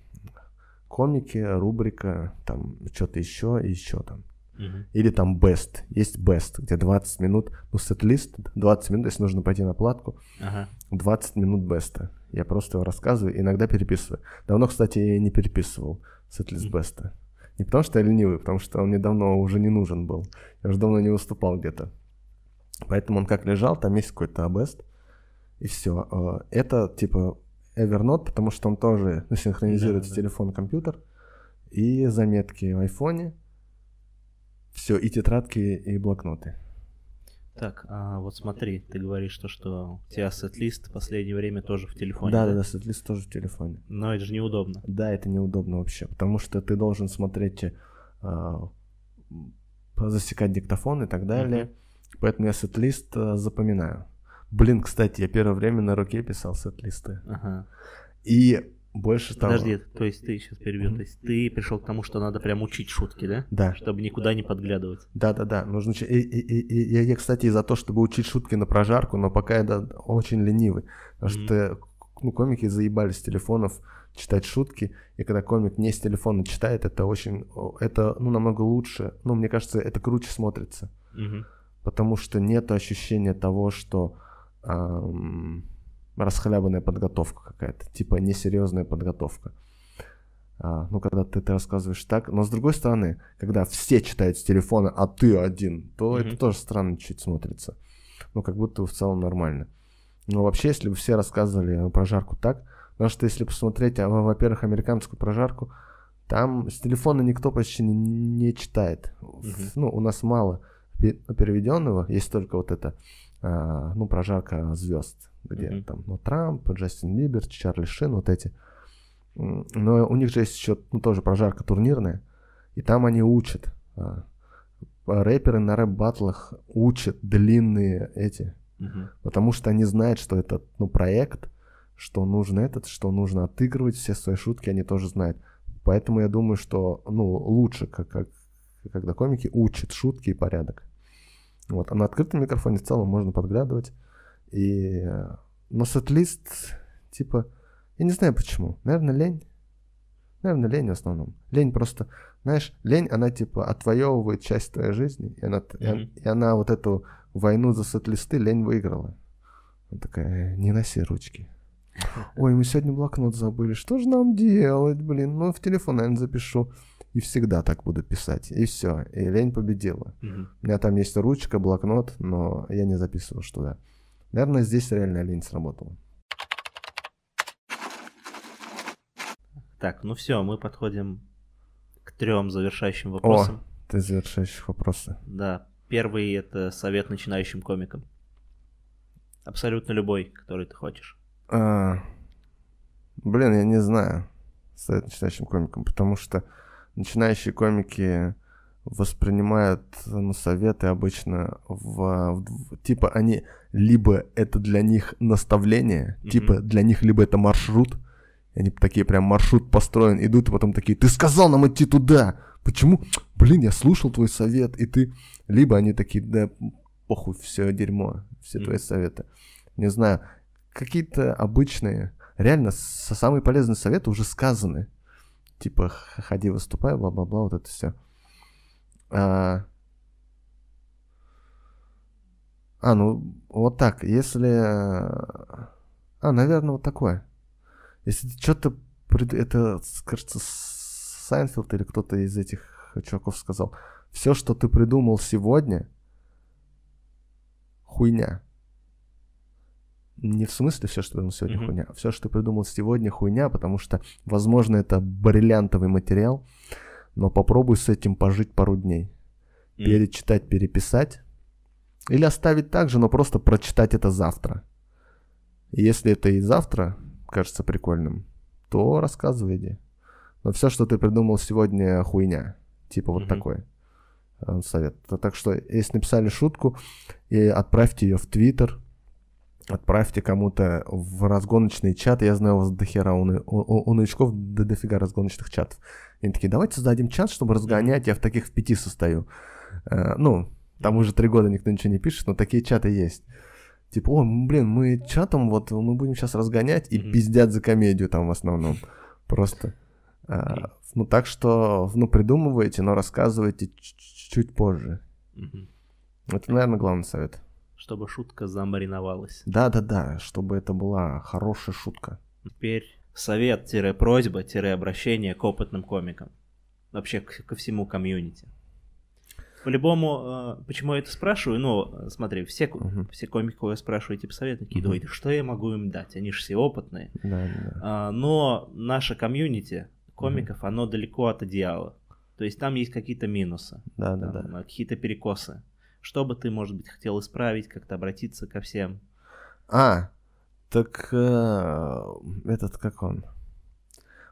комики, рубрика, там что-то еще и еще там. Мгм. Или там best. Есть best, где 20 минут, ну, сет-лист, 20 минут, если нужно пойти на платку, Ага. 20 минут беста. Я просто его рассказываю, иногда переписываю. Давно, кстати, я не переписывал сет-лист Мгм. беста. Не потому что я ленивый, потому что он мне давно уже не нужен был. Я уже давно не выступал где-то. Поэтому он как лежал, там есть какой-то бест, и все. Это типа Evernote, потому что он тоже ну, синхронизируется Да, да. телефон-компьютер, и заметки в айфоне, все, и тетрадки, и блокноты. Так, а вот смотри, ты говоришь, что, что у тебя сет-лист в последнее время тоже в телефоне. Да, да, да, сет-лист тоже в телефоне. Но это же неудобно. Да, это неудобно вообще, потому что ты должен смотреть, а, засекать диктофон и так далее. Mm-hmm. Поэтому я сет-лист а, запоминаю. Блин, кстати, я первое время на руке писал сет-листы. Ага. И больше того... Подожди, то есть ты сейчас перебью, то есть ты пришел к тому, что надо прям учить шутки, да? Да. Чтобы никуда не подглядывать. Да, да, да. Нужно... И, и, и, и, я, я, кстати, за то, чтобы учить шутки на прожарку, но пока я да, очень ленивый. Потому mm-hmm. что ну, комики заебались с телефонов читать шутки, и когда комик не с телефона читает, это очень... Это, ну, намного лучше. Ну, мне кажется, это круче смотрится. Mm-hmm. Потому что нет ощущения того, что... Эм расхлябанная подготовка какая-то, типа несерьезная подготовка. А, ну, когда ты, ты рассказываешь так. Но с другой стороны, когда все читают с телефона, а ты один, то mm-hmm. это тоже странно чуть смотрится. Ну, как будто в целом нормально. Но вообще, если бы все рассказывали прожарку так, потому что если посмотреть, а, во-первых, американскую прожарку, там с телефона никто почти не, не читает. Mm-hmm. Ну, у нас мало переведенного, есть только вот это, а, ну, прожарка звезд где mm-hmm. там, ну, Трамп, Джастин Бибер, Чарли Шин, вот эти. Но у них же есть еще, ну, тоже прожарка турнирная, и там они учат. А, рэперы на рэп-баттлах учат длинные эти, mm-hmm. потому что они знают, что это, ну, проект, что нужно этот, что нужно отыгрывать, все свои шутки они тоже знают. Поэтому я думаю, что, ну, лучше, как, как, когда комики учат шутки и порядок. Вот. А на открытом микрофоне в целом можно подглядывать. И... Но сет-лист, типа, я не знаю почему. Наверное, лень. Наверное, лень в основном. Лень просто, знаешь, лень, она типа отвоевывает часть твоей жизни, и она, mm-hmm. и, и она вот эту войну за сет-листы лень выиграла. Она такая, не носи ручки. Ой, мы сегодня блокнот забыли. Что же нам делать, блин? Ну, в телефон, наверное, запишу. И всегда так буду писать. И все. И лень победила. Mm-hmm. У меня там есть ручка, блокнот, но я не записывал, что да. Наверное, здесь реально лень сработала. Так, ну все, мы подходим к трем завершающим вопросам. О, ты завершающих вопросы. Да. Первый это совет начинающим комикам. Абсолютно любой, который ты хочешь. А, блин, я не знаю. Совет начинающим комикам, потому что начинающие комики воспринимают ну, советы обычно в, в типа они либо это для них наставление, mm-hmm. типа для них либо это маршрут, и они такие прям маршрут построен, идут и потом такие, ты сказал нам идти туда, почему? Блин, я слушал твой совет, и ты, либо они такие, да похуй, все дерьмо, все mm-hmm. твои советы, не знаю, какие-то обычные, реально со самые полезные советы уже сказаны, типа ходи выступай, бла-бла-бла, вот это все. А, а, ну, вот так, если... А, наверное, вот такое. Если что-то... Это, кажется, Сайнфилд или кто-то из этих чуваков сказал. Все, что ты придумал сегодня, хуйня. Не в смысле все, что придумал сегодня, mm-hmm. хуйня. А все, что ты придумал сегодня, хуйня, потому что, возможно, это бриллиантовый материал, но попробуй с этим пожить пару дней. Мм. Перечитать, переписать. Или оставить так же, но просто прочитать это завтра. И если это и завтра кажется прикольным, то рассказывай иди. Но все, что ты придумал сегодня, хуйня. Типа вот mm-hmm. такой э, совет. Так что, если написали шутку, и отправьте ее в Твиттер, отправьте кому-то в разгоночный чат. Я знаю, у вас дохера, у, у, у новичков до дофига разгоночных чатов. Они такие, давайте создадим чат, чтобы разгонять, я в таких в пяти состою. Э, ну, там уже три года никто ничего не пишет, но такие чаты есть. Типа, о, блин, мы чатом вот, мы будем сейчас разгонять и mm-hmm. пиздят за комедию там в основном. Просто. А, ну, так что, ну, придумывайте, но рассказывайте чуть позже. Mm-hmm. Это, наверное, главный совет. Чтобы шутка замариновалась. Да-да-да, чтобы это была хорошая шутка. Теперь совет-просьба-обращение к опытным комикам. Вообще к, ко всему комьюнити. По-любому, э, почему я это спрашиваю? Ну, смотри, все, uh-huh. все комики, кого я спрашиваю, типа советы, такие, uh-huh. что я могу им дать? Они же все опытные. Да, да. Но наше комьюнити комиков, uh-huh. оно далеко от идеала. То есть там есть какие-то минусы, да, да, да. какие-то перекосы. Что бы ты, может быть, хотел исправить, как-то обратиться ко всем? А, так э, этот как он?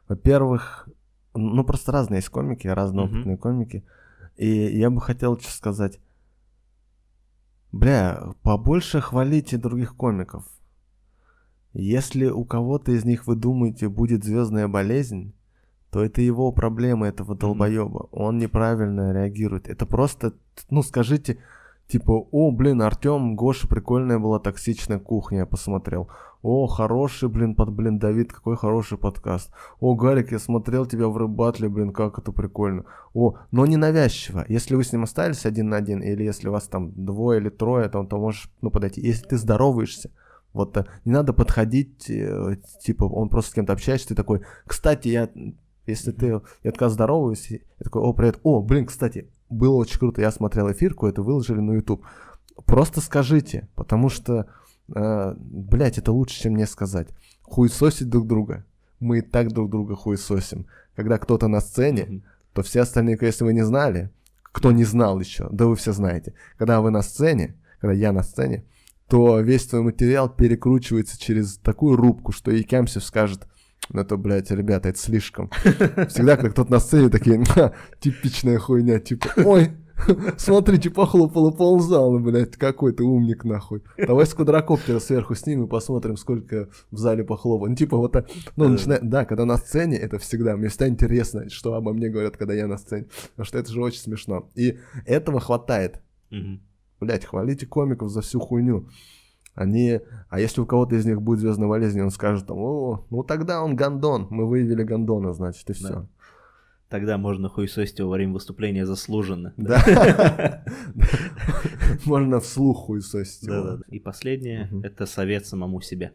Во-первых, ну просто разные есть комики, разные mm-hmm. опытные комики. И я бы хотел что сказать. Бля, побольше хвалите других комиков. Если у кого-то из них, вы думаете, будет звездная болезнь, то это его проблема, этого долбоеба. Он неправильно реагирует. Это просто, ну скажите, типа, о, блин, Артем, Гоша, прикольная была токсичная кухня, я посмотрел. О, хороший, блин, под, блин, Давид, какой хороший подкаст. О, Гарик, я смотрел тебя в рыбатле, блин, как это прикольно. О, но не навязчиво. Если вы с ним остались один на один, или если у вас там двое или трое, то, то можешь, ну, подойти. Если ты здороваешься, вот э, не надо подходить, э, типа, он просто с кем-то общается, ты такой, кстати, я, если ты, я такая здороваюсь, я такой, о, привет, о, блин, кстати, было очень круто, я смотрел эфирку, это выложили на YouTube. Просто скажите, потому что, э, блядь, это лучше, чем мне сказать. Хуесосить друг друга. Мы и так друг друга хуесосим. Когда кто-то на сцене, то все остальные, если вы не знали, кто не знал еще, да вы все знаете. Когда вы на сцене, когда я на сцене, то весь твой материал перекручивается через такую рубку, что и Кемсев скажет, ну это, блядь, ребята, это слишком. Всегда, когда кто-то на сцене, такие, типичная хуйня, типа, ой, смотрите, похлопало ползал, блядь, какой ты умник, нахуй. Давай с квадрокоптера сверху снимем и посмотрим, сколько в зале похлопало. Ну, типа, вот так, ну, начинает, да, когда на сцене, это всегда, мне всегда интересно, что обо мне говорят, когда я на сцене, потому что это же очень смешно. И этого хватает. Блять, хвалите комиков за всю хуйню. Они, а если у кого-то из них будет звездная болезнь, он скажет там, о, ну тогда он гондон, мы выявили гондона, значит, и все. Да. Тогда можно хуесосить его во время выступления заслуженно. Да. Можно вслух хуесосить да. И последнее — это совет самому себе.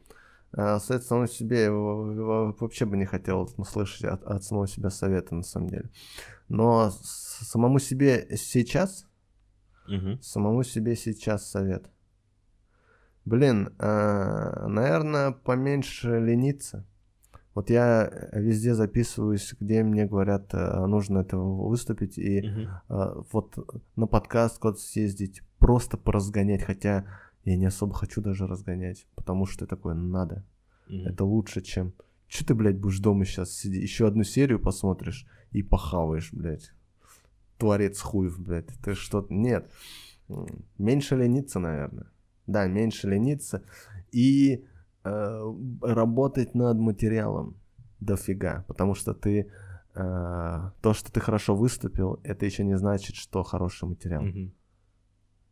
А, совет самому себе вообще бы не хотел слышать от самого себя совета, на самом деле. Но самому себе сейчас. Самому себе сейчас совет. Блин, э, наверное, поменьше лениться. Вот я везде записываюсь, где мне говорят, э, нужно это выступить, и угу. вот на подкаст куда-то съездить, просто поразгонять, хотя я не особо хочу даже разгонять, потому что такое надо. Угу. Это лучше, чем... Че ты, блядь, будешь дома сейчас сидеть, еще одну серию посмотришь и похаваешь, блядь творец хуев, блядь, ты что-то... Нет, меньше лениться, наверное. Да, меньше лениться и э, работать над материалом дофига, потому что ты... Э, то, что ты хорошо выступил, это еще не значит, что хороший материал. Mm-hmm.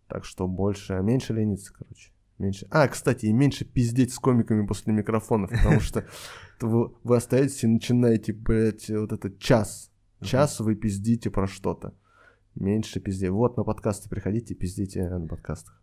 Так что больше... Меньше лениться, короче. Меньше. А, кстати, и меньше пиздеть с комиками после микрофонов, потому что вы, остаетесь и начинаете, блядь, вот этот час. Час вы пиздите про что-то. Меньше пизде. Вот на подкасты приходите, пиздите на подкастах.